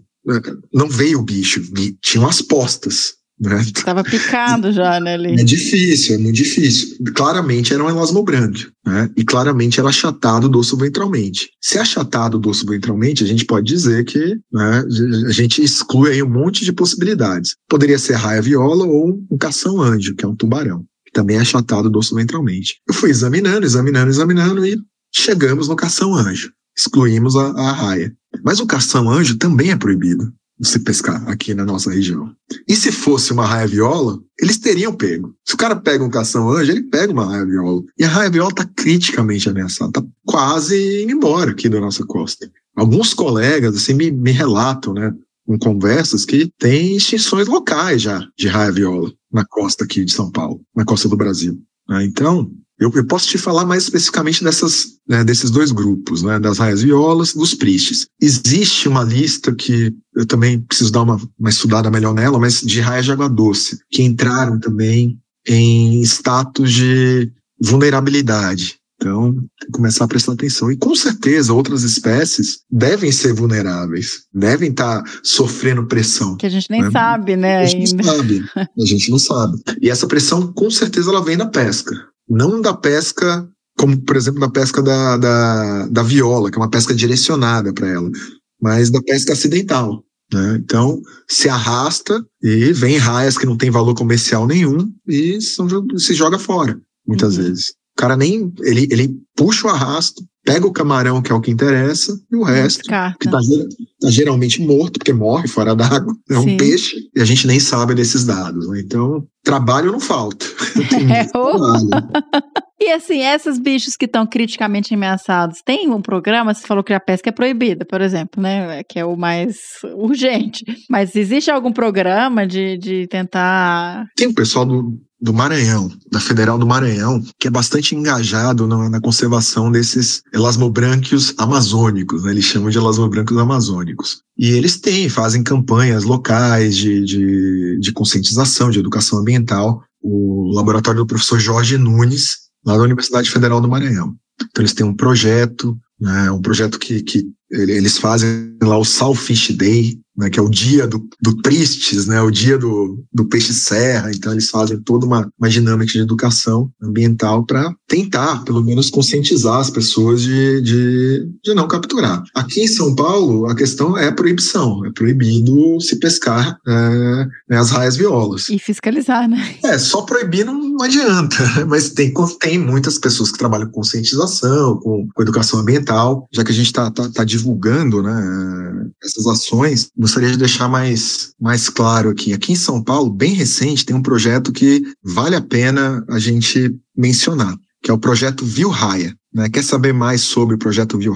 não veio o bicho, tinham as postas. Né? Estava picado já, né, ali. É difícil, é muito difícil. Claramente era um elasmobranquio, né? E claramente era achatado doce ventralmente. Se é achatado doce ventralmente, a gente pode dizer que né, a gente exclui aí um monte de possibilidades. Poderia ser raia viola ou um cação anjo, que é um tubarão, que também é achatado doce ventralmente. Eu fui examinando, examinando, examinando e chegamos no cação anjo. Excluímos a, a raia. Mas o cação-anjo também é proibido de se pescar aqui na nossa região. E se fosse uma raia-viola, eles teriam pego. Se o cara pega um cação-anjo, ele pega uma raia-viola. E a raia-viola está criticamente ameaçada, está quase indo embora aqui da nossa costa. Alguns colegas assim me, me relatam, né, com conversas que tem extinções locais já de raia-viola na costa aqui de São Paulo, na costa do Brasil. Né? Então, eu, eu, posso te falar mais especificamente dessas, né, desses dois grupos, né, das raias violas dos pristes. Existe uma lista que eu também preciso dar uma, uma estudada melhor nela, mas de raias de água doce, que entraram também em status de vulnerabilidade. Então, tem que começar a prestar atenção. E com certeza outras espécies devem ser vulneráveis, devem estar sofrendo pressão. Que a gente nem né? sabe, né? A gente ainda. não sabe. A gente não sabe. E essa pressão, com certeza, ela vem da pesca. Não da pesca, como por exemplo da pesca da, da, da viola, que é uma pesca direcionada para ela, mas da pesca acidental. Né? Então, se arrasta e vem raias que não tem valor comercial nenhum e são, se joga fora, muitas uhum. vezes. O cara nem. Ele, ele puxa o arrasto, pega o camarão, que é o que interessa, e o resto, Descarta. que tá, tá, geralmente morto, porque morre fora d'água, é Sim. um peixe, e a gente nem sabe desses dados. Né? Então, trabalho não falta. [LAUGHS] É, [LAUGHS] e assim, esses bichos que estão criticamente ameaçados, tem um programa, você falou que a pesca é proibida, por exemplo, né? Que é o mais urgente. Mas existe algum programa de, de tentar. Tem o pessoal do, do Maranhão, da Federal do Maranhão, que é bastante engajado na, na conservação desses elasmobrânquios amazônicos, né? eles chamam de elasmobrânquios amazônicos. E eles têm, fazem campanhas locais de, de, de conscientização, de educação ambiental. O laboratório do professor Jorge Nunes, lá da Universidade Federal do Maranhão. Então eles têm um projeto, né, um projeto que, que eles fazem lá o Saltfish Day, né, que é o dia do, do tristes, né, o dia do, do peixe serra. Então eles fazem toda uma, uma dinâmica de educação ambiental para tentar, pelo menos, conscientizar as pessoas de, de, de não capturar. Aqui em São Paulo, a questão é a proibição. É proibido se pescar é, né, as raias violas. E fiscalizar, né? É, só proibir não, não adianta. [LAUGHS] Mas tem, tem muitas pessoas que trabalham com conscientização, com, com educação ambiental, já que a gente está tá, tá divulgando né, essas ações gostaria de deixar mais, mais claro aqui. Aqui em São Paulo, bem recente, tem um projeto que vale a pena a gente mencionar, que é o projeto Viu. Né? Quer saber mais sobre o projeto Viu?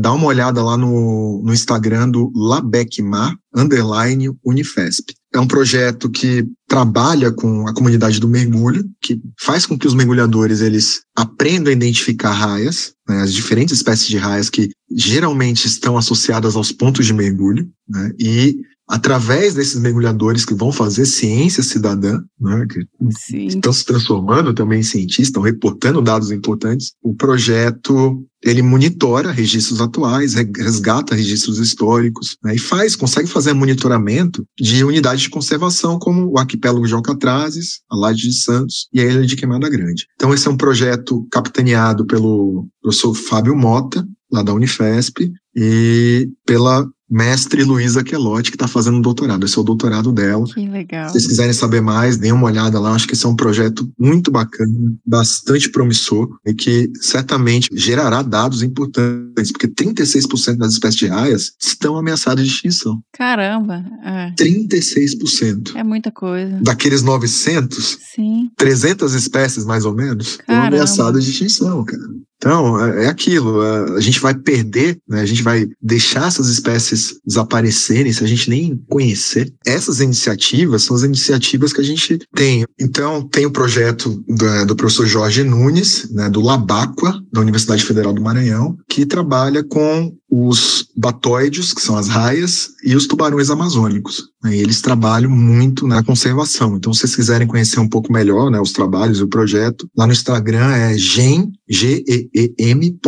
Dá uma olhada lá no, no Instagram do Labecmar, underline Unifesp. É um projeto que trabalha com a comunidade do mergulho, que faz com que os mergulhadores eles aprendam a identificar raias, né, as diferentes espécies de raias que geralmente estão associadas aos pontos de mergulho, né, e através desses mergulhadores que vão fazer ciência cidadã, né, que Sim. estão se transformando também em cientistas, estão reportando dados importantes, o projeto ele monitora registros atuais, resgata registros históricos né, e faz, consegue fazer monitoramento de unidades de conservação como o arquipélago de Alcatrazes, a Laje de Santos e a Ilha de Queimada Grande. Então esse é um projeto capitaneado pelo professor Fábio Mota, lá da Unifesp, e pela mestre Luísa Quelotti, que está fazendo um doutorado. Esse é o doutorado dela. Que legal. Se vocês quiserem saber mais, deem uma olhada lá. Acho que esse é um projeto muito bacana, bastante promissor e que certamente gerará dados importantes, porque 36% das espécies de raias estão ameaçadas de extinção. Caramba! É. 36%. É muita coisa. Daqueles 900, Sim. 300 espécies, mais ou menos, estão ameaçadas de extinção, cara. Então, é, é aquilo, a gente vai perder, né, a gente vai deixar essas espécies desaparecerem se a gente nem conhecer. Essas iniciativas são as iniciativas que a gente tem. Então, tem o projeto do, do professor Jorge Nunes, né, do Labacua, da Universidade Federal do Maranhão, que trabalha com os batóides, que são as raias, e os tubarões amazônicos. Né, eles trabalham muito na conservação. Então, se vocês quiserem conhecer um pouco melhor né, os trabalhos e o projeto, lá no Instagram é gen, G-E-E-M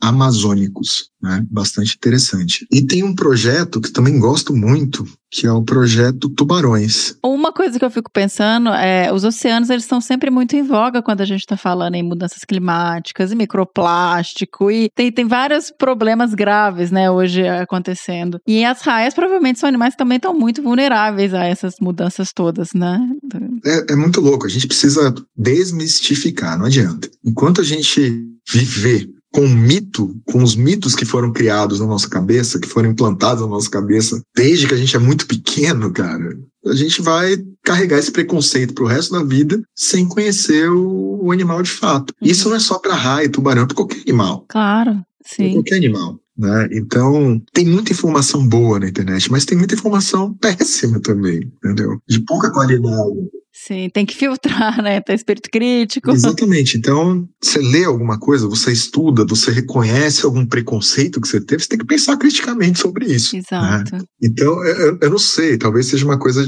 amazônicos né? Bastante interessante. E tem um projeto que também gosto muito, que é o projeto Tubarões. Uma coisa que eu fico pensando é, os oceanos eles estão sempre muito em voga quando a gente está falando em mudanças climáticas e microplástico e tem, tem vários problemas graves, né, hoje acontecendo. E as raias provavelmente são animais que também estão muito vulneráveis a essas mudanças todas, né? É, é muito louco. A gente precisa desmistificar, não adianta. Enquanto a gente viver com o mito, com os mitos que foram criados na nossa cabeça, que foram implantados na nossa cabeça, desde que a gente é muito pequeno, cara, a gente vai carregar esse preconceito pro resto da vida sem conhecer o, o animal de fato. Uhum. Isso não é só para raio, tubarão, é para qualquer animal. Claro, sim. qualquer animal. Né? Então, tem muita informação boa na internet, mas tem muita informação [LAUGHS] péssima também, entendeu? De pouca qualidade. Sim, tem que filtrar, né? Tem espírito crítico. Exatamente. Então, você lê alguma coisa, você estuda, você reconhece algum preconceito que você teve, você tem que pensar criticamente sobre isso. Exato. Né? Então, eu, eu, não sei, talvez seja uma coisa.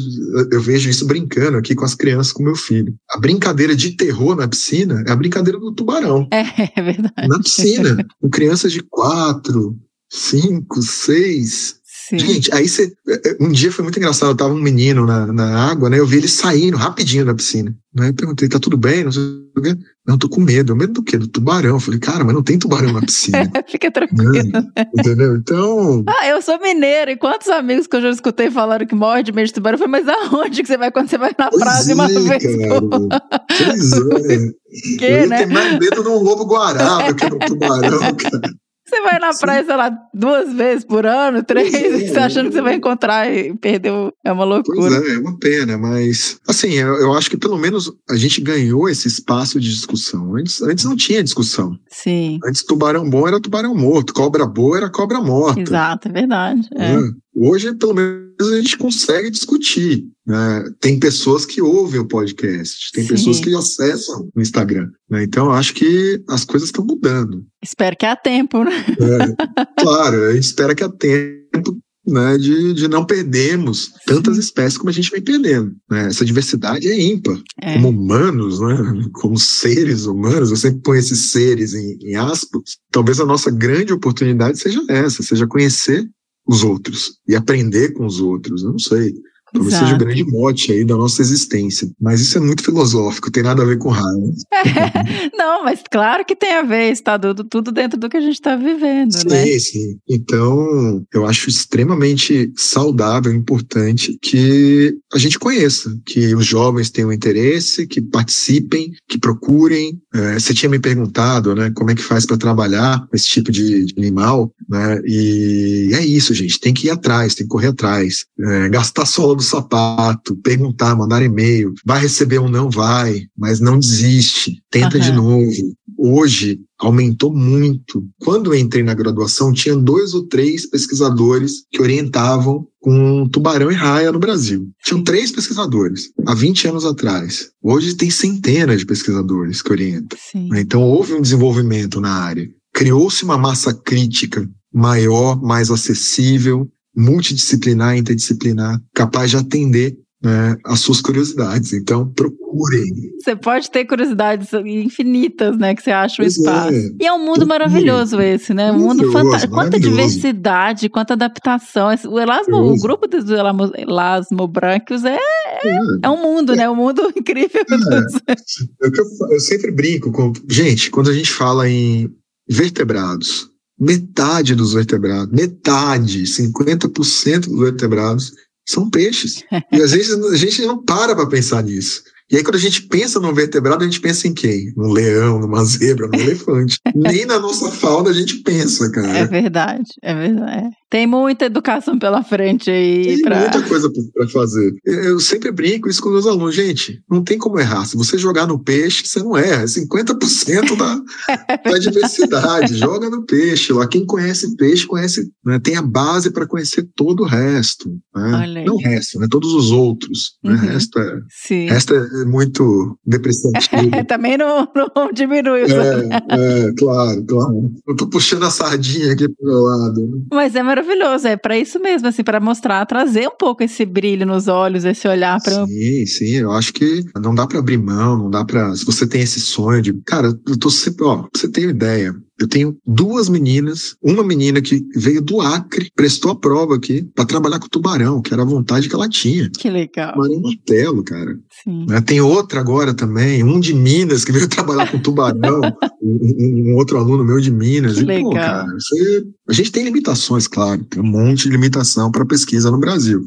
Eu vejo isso brincando aqui com as crianças, com meu filho. A brincadeira de terror na piscina é a brincadeira do tubarão. É, é verdade. Na piscina, com crianças de quatro, cinco, seis, Sim. Gente, aí você. Um dia foi muito engraçado, eu tava um menino na, na água, né? Eu vi ele saindo rapidinho da piscina. Né? Eu perguntei, tá tudo bem? Não sei o quê. Não, tô com medo. Medo do quê? Do tubarão. Eu falei, cara, mas não tem tubarão na piscina. [LAUGHS] Fica tranquilo. Né? Entendeu? Então. Ah, eu sou mineiro, e quantos amigos que eu já escutei falaram que morre de medo de tubarão? Eu falei, mas aonde que você vai quando você vai na praia é, uma vez? Cara. Pois é. [LAUGHS] Que, eu ia né? ter mais medo de um lobo guará do que do tubarão, [LAUGHS] cara. Você vai na praia, sei lá, duas vezes por ano, três, é. você achando que você vai encontrar e perdeu. É uma Pois loucura. é, é uma pena, mas assim, eu, eu acho que pelo menos a gente ganhou esse espaço de discussão. Antes, antes não tinha discussão. Sim, Antes tubarão bom era tubarão morto, cobra boa era cobra morta. exato, é verdade. É. Hoje, pelo menos, a gente consegue discutir. né? Tem pessoas que ouvem o podcast, tem Sim. pessoas que acessam o Instagram. né? Então, acho que as coisas estão mudando. Espero que há tempo, né? É, claro, a gente espera que há tempo né, de, de não perdermos tantas espécies como a gente vem perdendo. né? Essa diversidade é ímpar. É. Como humanos, né, como seres humanos, eu sempre ponho esses seres em, em aspas. Talvez a nossa grande oportunidade seja essa, seja conhecer os outros e aprender com os outros. Não sei. Talvez seja o Exato. grande mote aí da nossa existência. Mas isso é muito filosófico, tem nada a ver com raiva. [LAUGHS] Não, mas claro que tem a ver, está tudo, tudo dentro do que a gente está vivendo, né? Sim, sim. Então, eu acho extremamente saudável, importante que a gente conheça, que os jovens tenham interesse, que participem, que procurem. É, você tinha me perguntado, né, como é que faz para trabalhar com esse tipo de, de animal, né? E é isso, gente. Tem que ir atrás, tem que correr atrás, É, gastar do sapato, perguntar, mandar e-mail. Vai receber ou não vai, mas não desiste. Tenta de Aham. novo. Hoje aumentou muito. Quando eu entrei na graduação, tinha dois ou três pesquisadores que orientavam com tubarão e raia no Brasil. Tinham três pesquisadores há 20 anos atrás. Hoje tem centenas de pesquisadores que orientam. Sim. né? Então houve um desenvolvimento na área. Criou-se uma massa crítica maior, mais acessível, multidisciplinar, interdisciplinar, capaz de atender né, as suas curiosidades. Então procurem. Você pode ter curiosidades infinitas, né? Que você acha o Pois espaço. é. E é um mundo Procure. maravilhoso esse, né? Um mundo fantástico. Quanta diversidade, quanta adaptação. O Elasmo, o grupo dos Elasmo, Elasmo Brancos é, É. é um mundo, né? Um mundo [LAUGHS] incrível. dos- É eu, eu sempre brinco com. Gente, quando a gente fala em vertebrados, metade dos vertebrados, metade, 50% dos vertebrados são peixes. E às vezes a gente não para para pensar nisso. E aí, quando a gente pensa num vertebrado, a gente pensa em quem? Num leão, numa zebra, num elefante. [LAUGHS] Nem na nossa fauna a gente pensa, É cara. verdade, é verdade. Tem muita educação pela frente aí Tem pra. muita coisa para fazer. Eu sempre brinco isso com meus alunos. Gente, não tem como errar. Se você jogar no peixe, você não erra. É 50% da, [LAUGHS] da diversidade. Joga no peixe. Lá quem conhece peixe conhece, né, tem a base para conhecer todo o resto. né? Não o resto, né? Todos os outros. Né? Uhum. Resto é, Sim. resto é muito depreciativo. É, [LAUGHS] também não, não diminui. É, é, claro, claro. Eu tô puxando a sardinha aqui pro meu lado. né? Mas é maravilhoso, é pra isso mesmo, assim, pra mostrar, trazer um pouco esse brilho nos olhos, esse olhar para Sim, sim, eu acho que não dá pra abrir mão, não dá pra. Se você tem esse sonho de. Cara, eu tô sempre. Ó, pra você ter uma ideia. Eu tenho duas meninas, uma menina que veio do Acre, prestou a prova aqui pra trabalhar com tubarão, que era a vontade que ela tinha. Que legal. Tubarão martelo, cara. Sim. Né? Tem outra agora também, um de Minas que veio [LAUGHS] trabalhar com tubarão, um, um- outro aluno meu de Minas. Que e, pô, legal. cara, você- a gente tem limitações, claro, tem um monte de limitação para pesquisa no Brasil.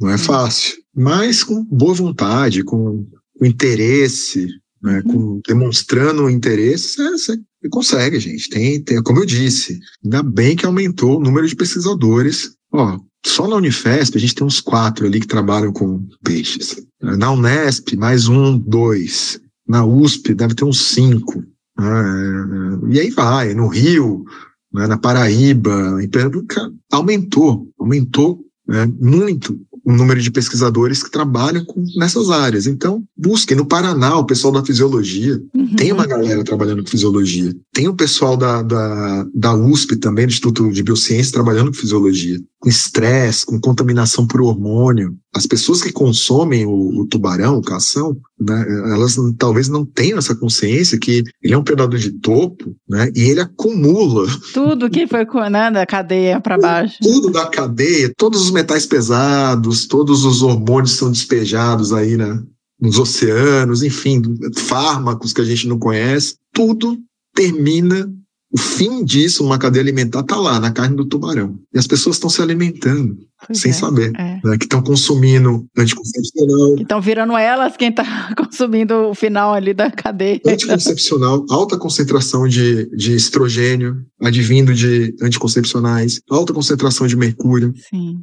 Não é fácil, mas com boa vontade, com, com interesse, né, Uhum. com, demonstrando interesse, você, você consegue, gente. Tem, tem, como eu disse, ainda bem que aumentou o número de pesquisadores. Ó, só na Unifesp a gente tem uns quatro ali que trabalham com peixes. Na Unesp, mais um, dois. Na USP deve ter uns cinco. né? E aí vai, no Rio, né, na Paraíba, em Pernambuco, aumentou, aumentou né, muito o número de pesquisadores que trabalham com, nessas áreas. Então, busquem. No Paraná, o pessoal da fisiologia, Uhum. tem uma galera trabalhando com fisiologia. Tem o pessoal da, da, da USP também, do Instituto de Biociência, trabalhando com fisiologia. Com estresse, com contaminação por hormônio. As pessoas que consomem o, o tubarão, o cação, né, elas talvez não tenham essa consciência que ele é um predador de topo, né, e ele acumula Tudo que foi né, da cadeia pra baixo. tudo da cadeia, todos os metais pesados, todos os hormônios são despejados aí, né? Nos oceanos, enfim, fármacos que a gente não conhece, tudo termina. O fim disso, uma cadeia alimentar, tá lá, na carne do tubarão. E as pessoas estão se alimentando, Pois sem é. saber. É. Né? Que estão consumindo anticoncepcional, Que estão virando elas quem tá [LAUGHS] consumindo o final ali da cadeia. anticoncepcional, alta concentração de, de estrogênio, advindo de anticoncepcionais, alta concentração de mercúrio.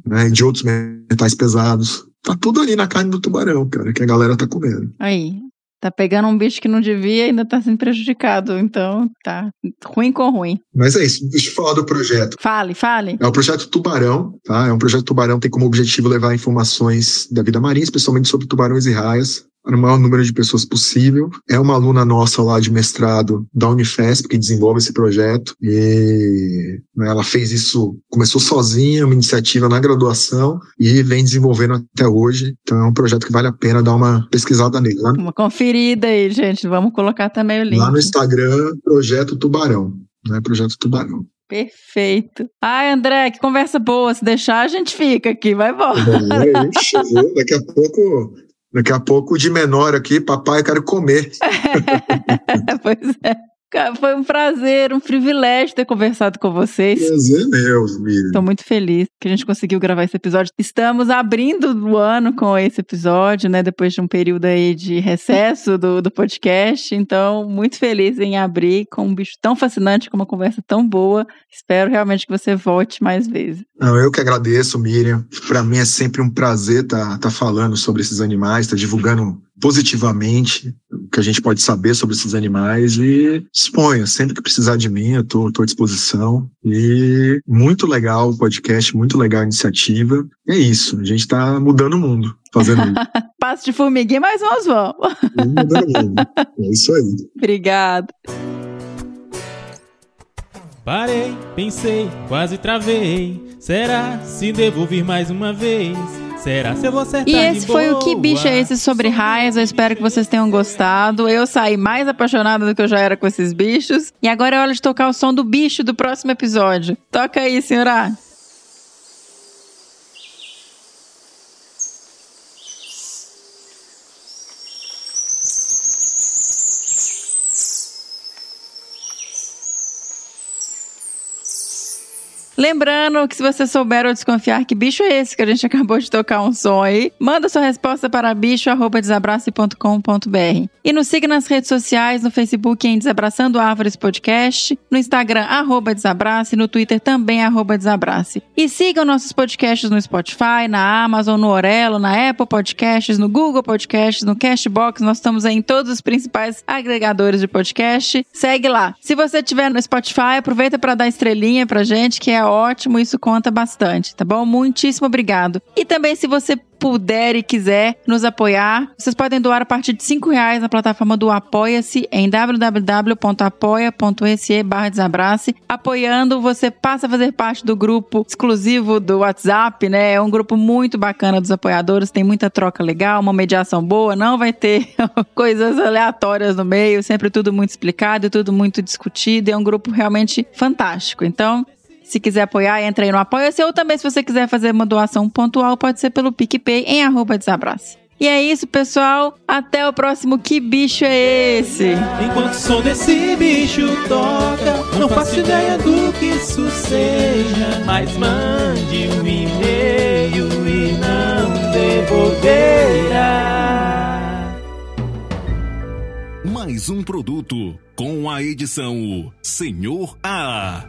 Né, de outros metais pesados. Tá tudo ali na carne do tubarão, cara, que a galera tá comendo. Aí. Tá pegando um bicho que não devia e ainda tá sendo prejudicado. Então, tá ruim com ruim. Mas é isso, deixa eu falar do projeto. Fale, fale. É o projeto Tubarão, tá? É um projeto Tubarão, tem como objetivo levar informações da vida marinha, especialmente sobre tubarões e raias, para o maior número de pessoas possível. É uma aluna nossa lá de mestrado da Unifesp que desenvolve esse projeto e né, ela fez isso, começou sozinha, uma iniciativa na graduação e vem desenvolvendo até hoje. Então é um projeto que vale a pena dar uma pesquisada nele. Lá Uma conferida aí, gente. Vamos colocar também o link. Lá no Instagram, Projeto Tubarão. Né? Projeto Tubarão. Perfeito. Ai, André, que conversa boa. Se deixar, a gente fica aqui. Vai embora. É, daqui a pouco. Daqui a pouco, de menor aqui, papai, eu quero comer. [LAUGHS] pois é. Foi um prazer, um privilégio ter conversado com vocês. Prazer meu, Miriam. Estou muito feliz que a gente conseguiu gravar esse episódio. Estamos abrindo o ano com esse episódio, né? Depois de um período aí de recesso do, do podcast. Então, muito feliz em abrir com um bicho tão fascinante, com uma conversa tão boa. Espero realmente que você volte mais vezes. Não, eu que agradeço, Miriam. Para mim é sempre um prazer estar tá, falando sobre esses animais, estar tá divulgando positivamente o que a gente pode saber sobre esses animais e exponha. Sempre que precisar de mim, eu estou à disposição. E muito legal o podcast, muito legal a iniciativa. E é isso, a gente está mudando o mundo fazendo isso. [LAUGHS] Passo de formiguinha, mas nós vamos. mudando o mundo. É isso aí. [LAUGHS] Obrigada. Parei, pensei, quase travei. Será se devo vir mais uma vez? Será se vou acertar E esse foi o Que Bicho é Esse sobre raias. Eu espero que vocês tenham gostado. Eu saí mais apaixonada do que eu já era com esses bichos. E agora é hora de tocar o som do bicho do próximo episódio. Toca aí, senhora. Lembrando que se você souber ou desconfiar que bicho é esse que a gente [LAUGHS] acabou de tocar um som aí, manda sua resposta para bicho@desabrace.com.br. E nos siga nas redes sociais, no Facebook em Desabraçando Árvores Podcast, no Instagram arroba Desabrace, no Twitter também arroba Desabrace. E sigam nossos podcasts no Spotify, na Amazon, no Orelo, na Apple Podcasts, no Google Podcasts, no Cashbox, nós estamos em todos os principais agregadores de podcast. Segue lá. Se você estiver no Spotify, aproveita para dar estrelinha pra gente, que é ótimo, isso conta bastante, tá bom? Muitíssimo obrigado. E também, se você puder e quiser nos apoiar, vocês podem doar a partir de cinco reais na plataforma do Apoia-se em www.apoia.se desabrace. Apoiando, você passa a fazer parte do grupo exclusivo do WhatsApp, né? É um grupo muito bacana dos apoiadores, tem muita troca legal, uma mediação boa, não vai ter [LAUGHS] coisas aleatórias no meio, sempre tudo muito explicado, tudo muito discutido, é um grupo realmente fantástico. Então, se quiser apoiar, entra aí no Apoia-se. Ou também, se você quiser fazer uma doação pontual, pode ser pelo PicPay em arroba desabrace. E é isso, pessoal. Até o próximo Que Bicho é Esse? Enquanto o som desse bicho toca, não faço ideia do que isso seja. Mas mande um e-mail e não devolverá. Mais um produto com a edição Senhor A.